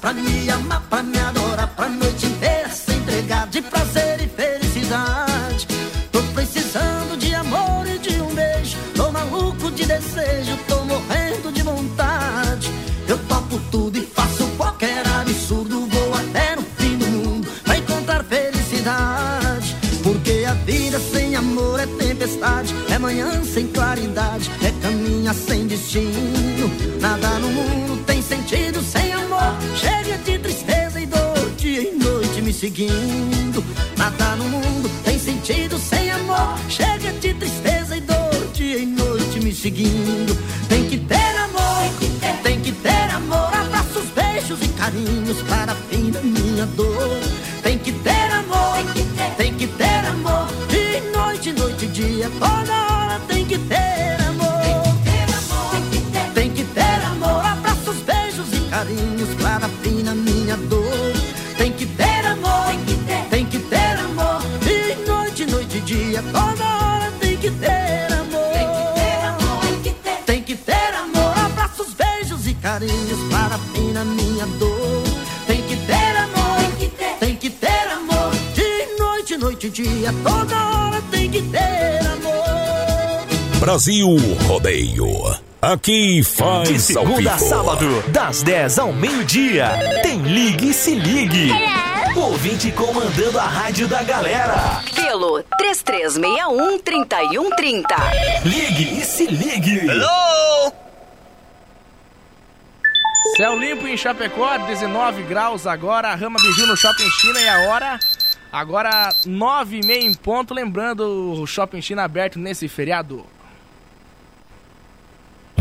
abraçar, pra me amar, pra me seguindo. Nada no mundo tem sentido sem amor, chega de tristeza e dor, dia e noite me seguindo. Tem que ter amor, tem que ter amor, abraços, beijos e carinhos para fim da minha dor. Tem que ter amor, tem que ter amor, Brasil Rodeio. Aqui faz De ao segunda a sábado, das 10 ao meio-dia, tem Ligue e Se Ligue. Ouvinte comandando a rádio da galera. Pelo 3361-3130. Ligue e Se Ligue. Céu limpo em Chapecó, 19 graus agora, Rama Biju no Shopping China e a hora... Agora, 9 e meia em ponto, lembrando o Shopping China aberto nesse feriado.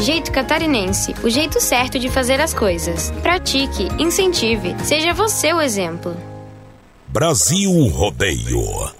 Jeito catarinense, o jeito certo de fazer as coisas. Pratique, incentive, seja você o exemplo. Brasil Rodeio.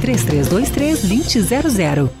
3323-2000.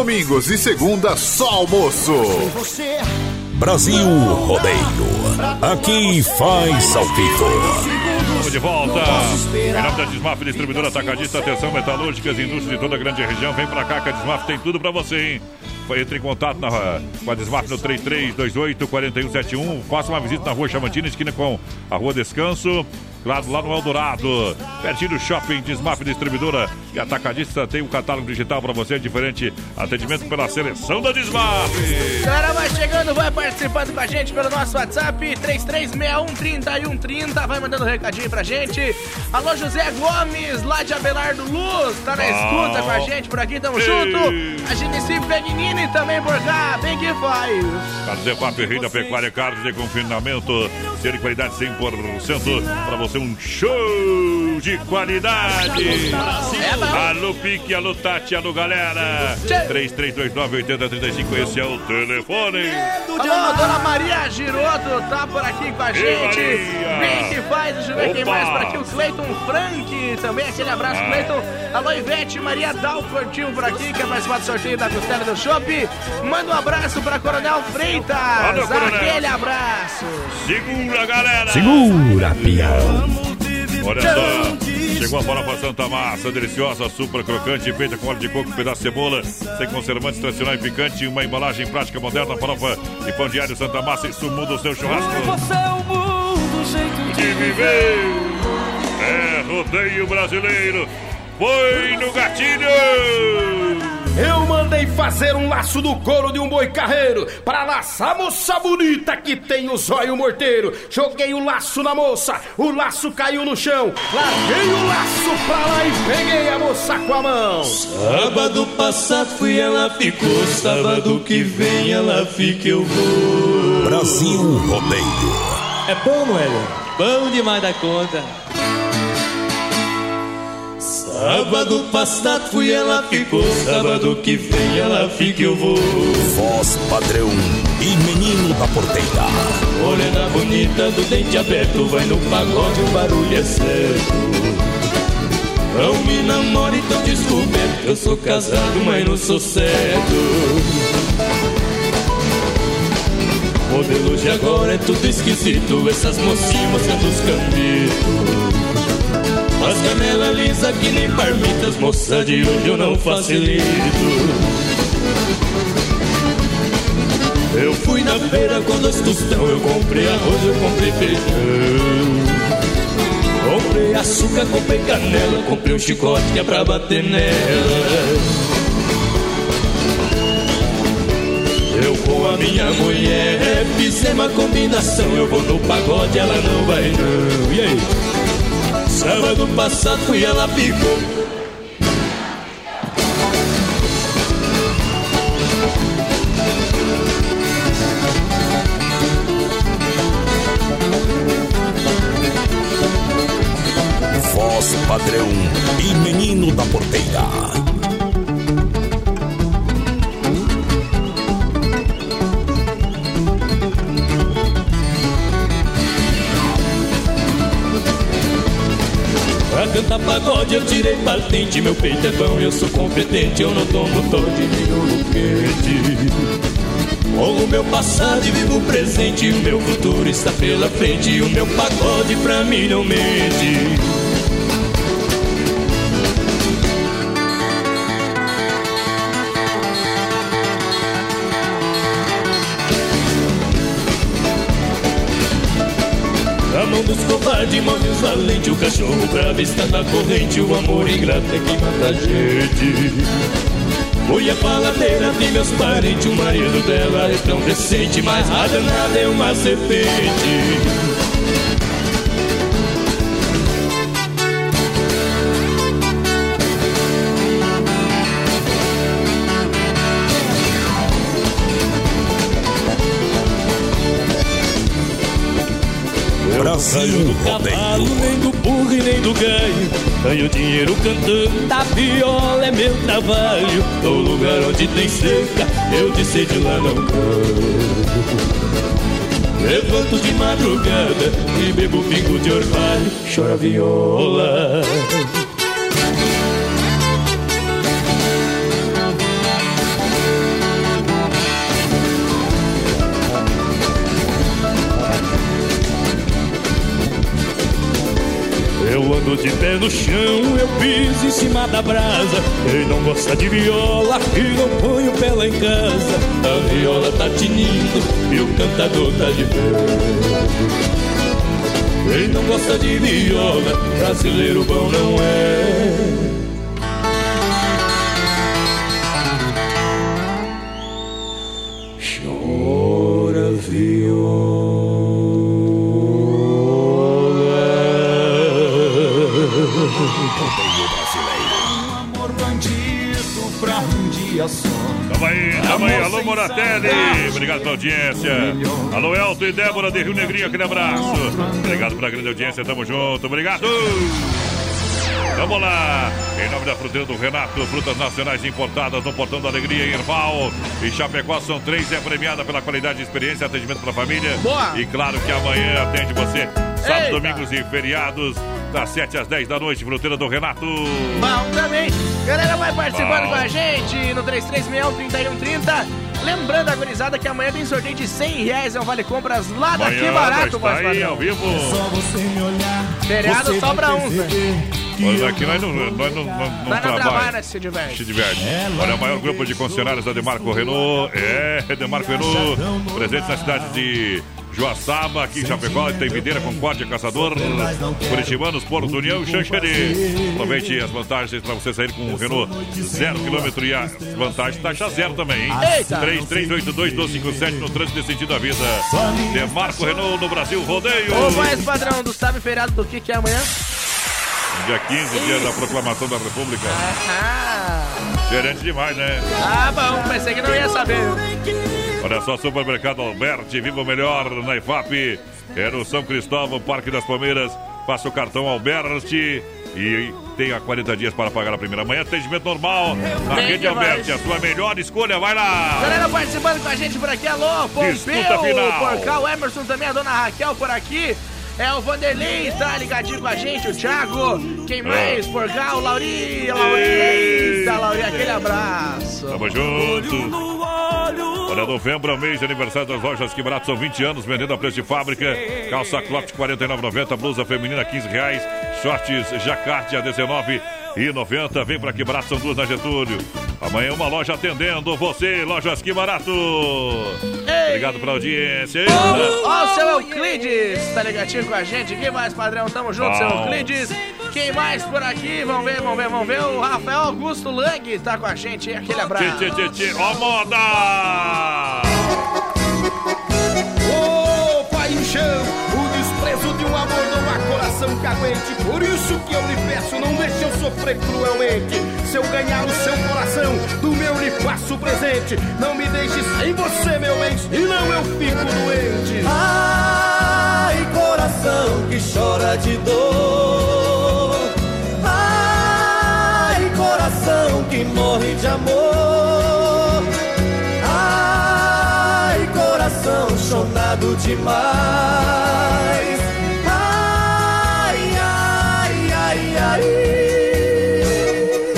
Domingos e segunda só almoço. Brasil Rodeio. Aqui faz ao vivo. Estamos de volta. Em nome da Desmaf, distribuidora atacadista, atenção, metalúrgicas, indústrias de toda a grande região. Vem pra cá que a Desmaf tem tudo pra você, hein? Entre em contato na, com a Desmaf no 3328-4171. Faça uma visita na rua Chamantina, esquina com a rua Descanso. Claro, lá no Eldorado, pertinho do shopping Desmaf Distribuidora e Atacadista tem um catálogo digital para você, diferente atendimento pela seleção da Desmaf. Galera, vai chegando, vai participando com a gente pelo nosso WhatsApp 33613130, vai mandando um recadinho pra gente. Alô, José Gomes, lá de Abelardo Luz, tá na escuta com a gente por aqui, tamo junto. A Genesi Pegnini também por cá, bem que faz. Carlos Zefap, rei da pecuária, carne de confinamento, de qualidade 100% para você, um show de qualidade. Alô Pique, alô Tati, alô galera. 3329-8035, esse é o telefone. Alô, Dona Maria Giroto tá por aqui com a gente. Bem que faz, deixa eu ver quem mais por aqui. O Cleiton Frank, também aquele abraço, Ah. Cleiton. Alô, Ivete, Maria Dalfortinho por aqui, quer participar do sorteio da costela do Shopping. Manda um abraço pra Coronel Freitas. Alô, Coronel. Aquele abraço. Segura, galera. Segura, pião. Olha só, chegou a farofa Santa Massa, deliciosa, super crocante, feita com óleo de coco, pedaço de cebola, sem conservantes, tradicional e picante, uma embalagem prática moderna, farofa e pão diário Santa Massa, isso muda o seu churrasco. Você é o mundo, jeito de viver. É rodeio brasileiro, foi no gatilho. Eu mandei fazer um laço do couro de um boi carreiro Pra laçar a moça bonita que tem o zóio morteiro Joguei o laço na moça, o laço caiu no chão Larguei o laço pra lá e peguei a moça com a mão Sábado passado fui, ela ficou. Sábado que vem ela fica, eu vou. Brasil Rodeio. É bom, Noélio? Bom demais da conta. Sábado passado fui, ela ficou. Sábado que vem ela fica, eu vou. Voz padrão e menino da porteira. Morena bonita do dente aberto, vai no pagode, o barulho é certo. Não me namore tão descoberto, eu sou casado, mas não sou certo. Modelo de agora é tudo esquisito, essas mocinhas mostrando os cambitos. As canela lisa que nem parmitas, moça de hoje eu não facilito. Eu fui na feira com dois tostão, eu comprei arroz, eu comprei feijão. Comprei açúcar, comprei canela, comprei um chicote que é pra bater nela. Eu com a minha mulher fizemos uma combinação, eu vou no pagode, ela não vai não. E aí? Sábado passado fui, ela ficou. Voz padrão e menino da porteira. Pagode eu tirei patente. Meu peito é bom, eu sou competente Eu não tomo todo de vinho quente o meu passado e vivo o presente O meu futuro está pela frente. E o meu pagode pra mim não mente saudade, morde os valente, o cachorro bravo está na corrente, o amor ingrato é quem mata a gente. Foi a faladeira de meus parentes, o marido dela é tão recente, mas a danada é uma serpente. Brasil do cavalo, nem do burro e nem do ganho. Ganho dinheiro cantando, da viola é meu trabalho. No lugar onde tem seca, eu de sede lá não canto. Levanto de madrugada e bebo pingo de orvalho. Chora viola. Eu ando de pé no chão, eu piso em cima da brasa. Quem não gosta de viola, que não põe o pé lá em casa. A viola tá tinindo e o cantador tá de pé. Quem não gosta de viola, brasileiro bom não é. Pela audiência. Alô, Elton e Débora de Rio Negrinho, aquele abraço. Obrigado pela grande audiência, tamo junto. Obrigado. Vamos lá! Em nome da fruteira do Renato, frutas nacionais importadas no Portão da Alegria em Erval. E Chapecó são três, é premiada pela qualidade de experiência e atendimento para a família. Boa! E claro que amanhã atende você, sábado, Eita! domingos e feriados, das 7 às 10 da noite, fruteira do Renato. Bom também. Galera, vai participando Bom. com a gente no 3361-3130. Lembrando a gurizada que amanhã tem sorteio de 100 reais, é um vale compras lá daqui Amanhã barato, nós tá voz aí padrão. ao vivo. você me olhar. Feriado só pra uns, né? Mas aqui nós não, nós não, não, não trabalhamos. trabalha, se diverte. Se diverte. Olha, o maior grupo de concessionários da Demarco Renault. É, Demarco Renault. Presentes na cidade de Joaçaba, aqui em Chapecó. Tem Videira, Concórdia, Caçador. Curitibanos, Porto União e Xanxerê. Aproveite as vantagens para você sair com o Renault zero quilômetro e as vantagens taxa zero também, hein? Eita! 3382-1257 no trânsito de sentido da vida. Demarco Renault no Brasil Rodeio. Ô, voz padrão, do sabe feriado do que que é amanhã? Dia 15, dia da proclamação da República. Ah, Diferente demais, né? ah bom, pensei que não ia saber. Olha só, Supermercado Alberti, viva o melhor na IFAP. É no São Cristóvão, Parque das Palmeiras. Faça o cartão Alberti e tenha 40 dias para pagar a primeira manhã. Atendimento normal na rede. Alberti. A sua melhor escolha, vai lá. Galera participando com a gente por aqui, alô, Pompeu. Porcal, Emerson também, a dona Raquel por aqui. É o Vanderlei, tá ligadinho com a gente, o Thiago. Quem mais? Porcal, Lauri, Lauri. Eita, Lauri, aquele abraço. Tamo junto. Olha, novembro é o mês de aniversário das lojas Que Barato. São 20 anos vendendo a preço de fábrica. Calça Cloft R$ 49,90. Blusa feminina 15 reais. Shorts Jacarte a R$ 19,90. Vem pra Que Barato, são duas na Getúlio. Amanhã uma loja atendendo você, Lojas Que Barato. Obrigado pela audiência. Ó, o seu Euclides, tá ligadinho com a gente? Quem mais, padrão? Tamo junto, seu Bom. Euclides. Quem mais por aqui? Vamos ver, vamos ver, vamos ver. O Rafael Augusto Lang tá com a gente. Aquele abraço. Tchê, tchê, tchê. Ó, moda! Ô, paixão, o desprezo coração que aguente. Por isso que eu lhe peço, não deixe eu sofrer cruelmente. Se eu ganhar o seu coração, do meu lhe faço presente. Não me deixe sem você, meu bem, senão eu fico doente. Ai, coração que chora de dor. Ai, coração que morre de amor. Ai, coração chonado demais. Ai, ai.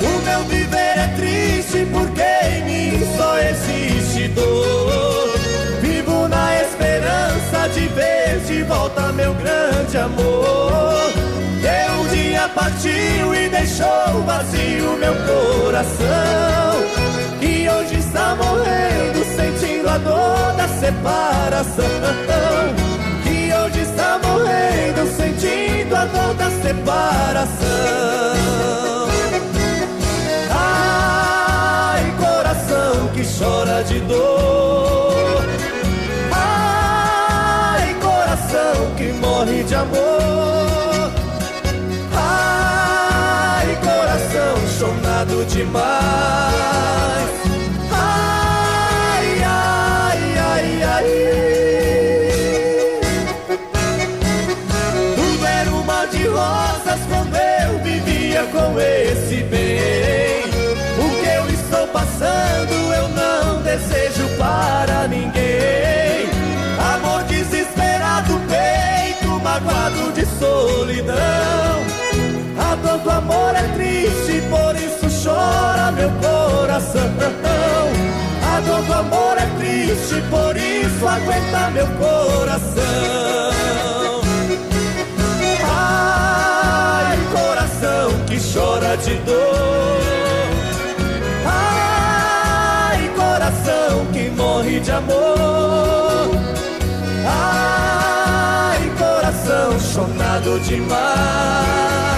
O meu viver é triste porque em mim só existe dor. Vivo na esperança de ver de volta meu grande amor. Que um dia partiu e deixou vazio meu coração. E hoje está morrendo, sentindo a dor da separação. Separação. Para ninguém. Amor desesperado, peito magoado de solidão. A dor do amor é triste, por isso chora meu coração. A dor do amor é triste, por isso aguenta meu coração. Ai, coração que chora de dor. De amor. Ai, coração chonado demais.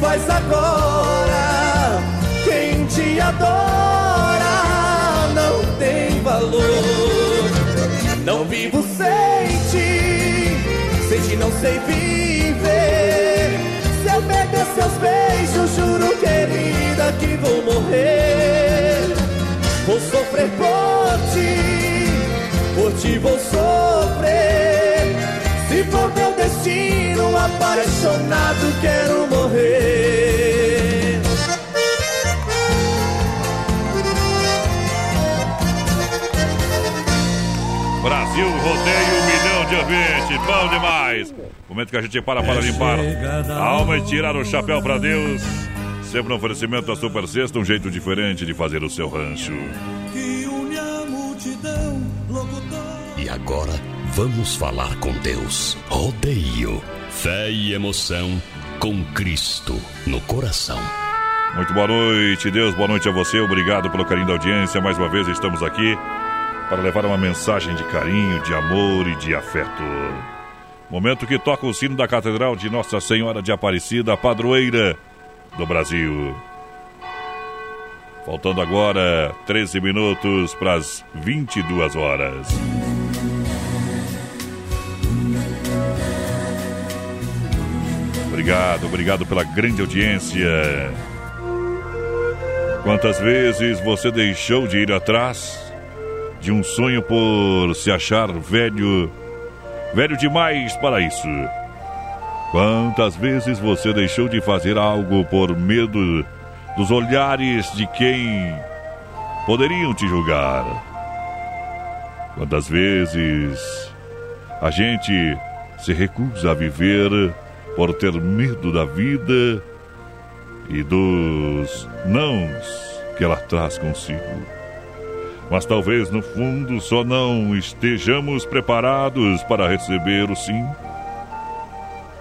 Faz agora. Quem te adora não tem valor. Não vivo sem ti, sem ti não sei viver. Se eu perder seus beijos, juro, querida, que vou morrer. Vou sofrer por ti, por ti vou sofrer. Se for meu destino, apaixonado, quero morrer. Brasil rodeio um milhão de ouvintes. Bom demais. Momento que a gente para para limpar a alma e tirar o chapéu para Deus. Sempre um oferecimento da Super Sexta, um jeito diferente de fazer o seu rancho. Que une a multidão, locutor. E agora vamos falar com Deus. Rodeio, fé e emoção com Cristo no coração. Muito boa noite, Deus. Boa noite a você. Obrigado pelo carinho da audiência. Mais uma vez estamos aqui para levar uma mensagem de carinho, de amor e de afeto. Momento que toca o sino da Catedral de Nossa Senhora de Aparecida, padroeira do Brasil. Faltando agora 13 minutos para as 22 horas. Obrigado, obrigado pela grande audiência. Quantas vezes você deixou de ir atrás de um sonho por se achar velho, velho demais para isso? Quantas vezes você deixou de fazer algo por medo dos olhares de quem poderiam te julgar? Quantas vezes a gente se recusa a viver por ter medo da vida e dos nãos que ela traz consigo? Mas talvez no fundo só não estejamos preparados para receber o sim.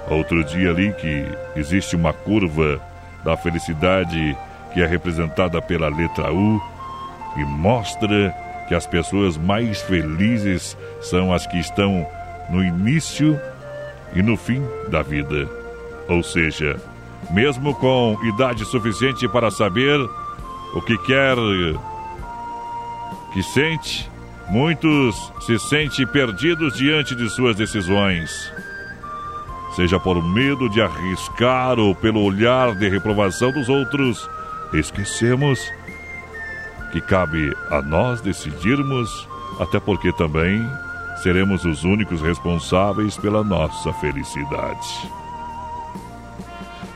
Outro dia ali que existe uma curva da felicidade que é representada pela letra U e mostra que as pessoas mais felizes são as que estão no início e no fim da vida. Ou seja, mesmo com idade suficiente para saber o que quer, que sente, muitos se sentem perdidos diante de suas decisões. seja por medo de arriscar ou pelo olhar de reprovação dos outros, esquecemos que cabe a nós decidirmos, até porque também seremos os únicos responsáveis pela nossa felicidade.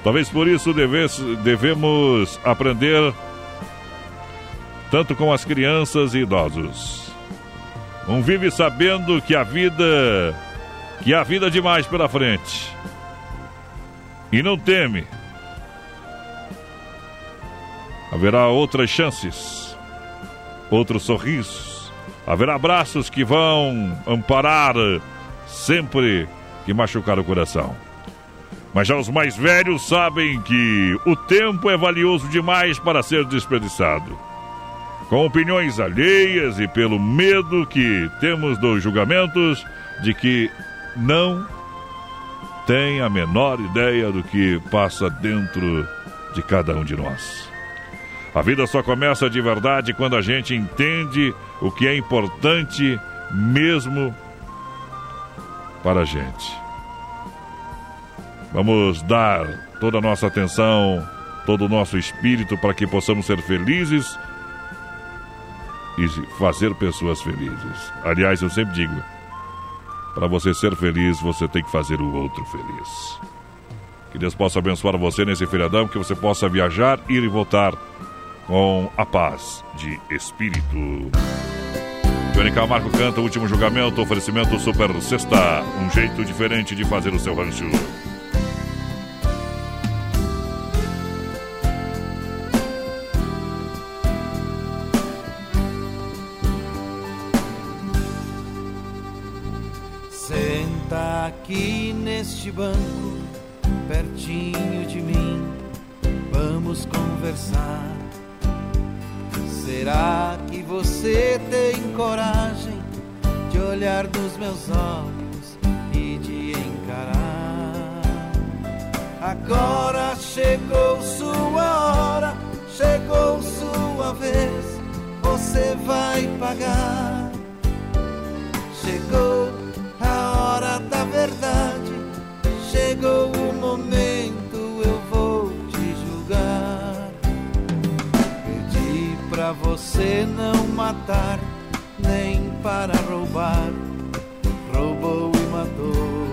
Talvez por isso deves, devemos aprender tanto com as crianças e idosos. Um vive sabendo que a vida que há vida demais pela frente. E não teme. Haverá outras chances, outros sorrisos, haverá abraços que vão amparar sempre que machucar o coração. Mas já os mais velhos sabem que o tempo é valioso demais para ser desperdiçado. Com opiniões alheias e pelo medo que temos dos julgamentos de que não tem a menor ideia do que passa dentro de cada um de nós. A vida só começa de verdade quando a gente entende o que é importante mesmo para a gente. Vamos dar toda a nossa atenção, todo o nosso espírito para que possamos ser felizes e fazer pessoas felizes. Aliás, eu sempre digo, para você ser feliz, você tem que fazer o outro feliz. Que Deus possa abençoar você nesse feriadão, que você possa viajar, ir e voltar com a paz de espírito. Johnny Camargo canta o último julgamento, oferecimento Super Sexta, um jeito diferente de fazer o seu rancho. Senta aqui neste banco, pertinho de mim, vamos conversar. Será que você tem coragem de olhar nos meus olhos e de encarar? Agora chegou sua hora, chegou sua vez, você vai pagar. Chegou a hora da verdade, chegou o momento, Pra você não matar, nem para roubar, roubou e matou.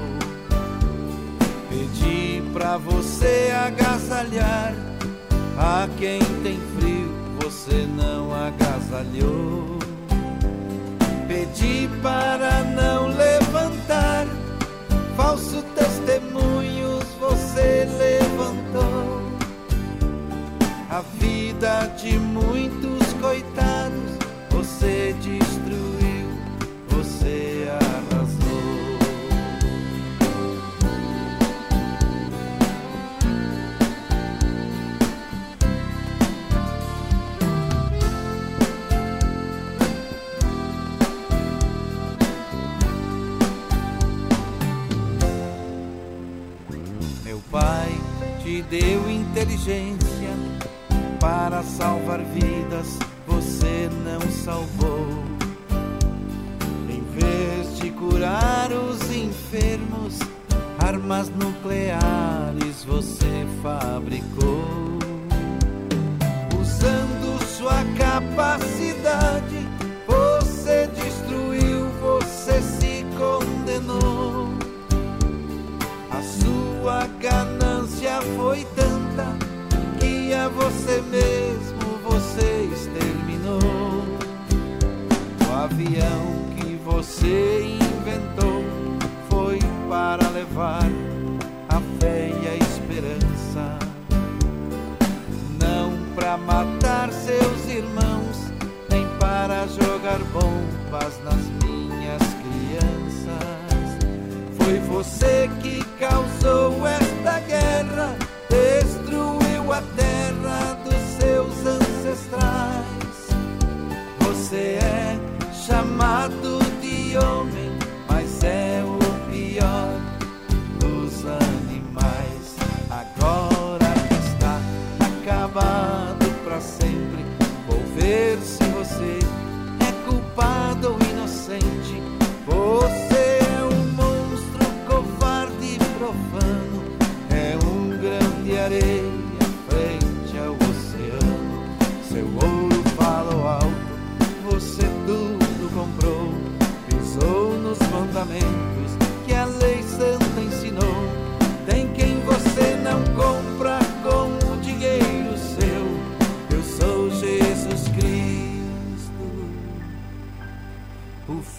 Pedi pra você agasalhar, a quem tem frio, você não agasalhou. Pedi para não levantar falso testemunhos, você levantou a vida de muitos você destruiu, você arrasou. Meu pai te deu inteligência para salvar vidas, salvou. Em vez de curar os enfermos, armas nucleares você fabricou. Usando sua capacidade, você destruiu, você se condenou. A sua ganância foi tanta que a você mesmo avião que você inventou foi para levar a fé e a esperança, não para matar seus irmãos, nem para jogar bombas nas minhas crianças. Foi você que causou esta guerra, destruiu a terra dos seus ancestrais. Você é chamado de homem, mas é o pior dos animais. Agora que está acabado para sempre, vou ver se você é culpado ou inocente. Você é um monstro covarde e profano, é um grande areia.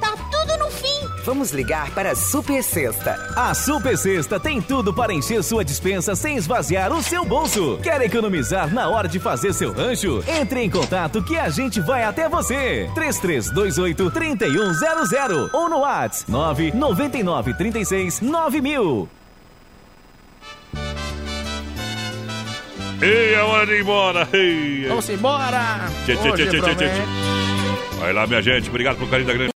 tá tudo no fim. Vamos ligar para a Super Sexta. A Super Sexta tem tudo para encher sua dispensa sem esvaziar o seu bolso. Quer economizar na hora de fazer seu rancho? Entre em contato que a gente vai até você. 3328 3100 ou no WhatsApp 999 36 9000. E é hora de ir embora. Ei, Vamos embora. Tchê, tchê, tchê, tchê, tchê, tchê. Vai lá, minha gente. Obrigado pelo carinho da grande.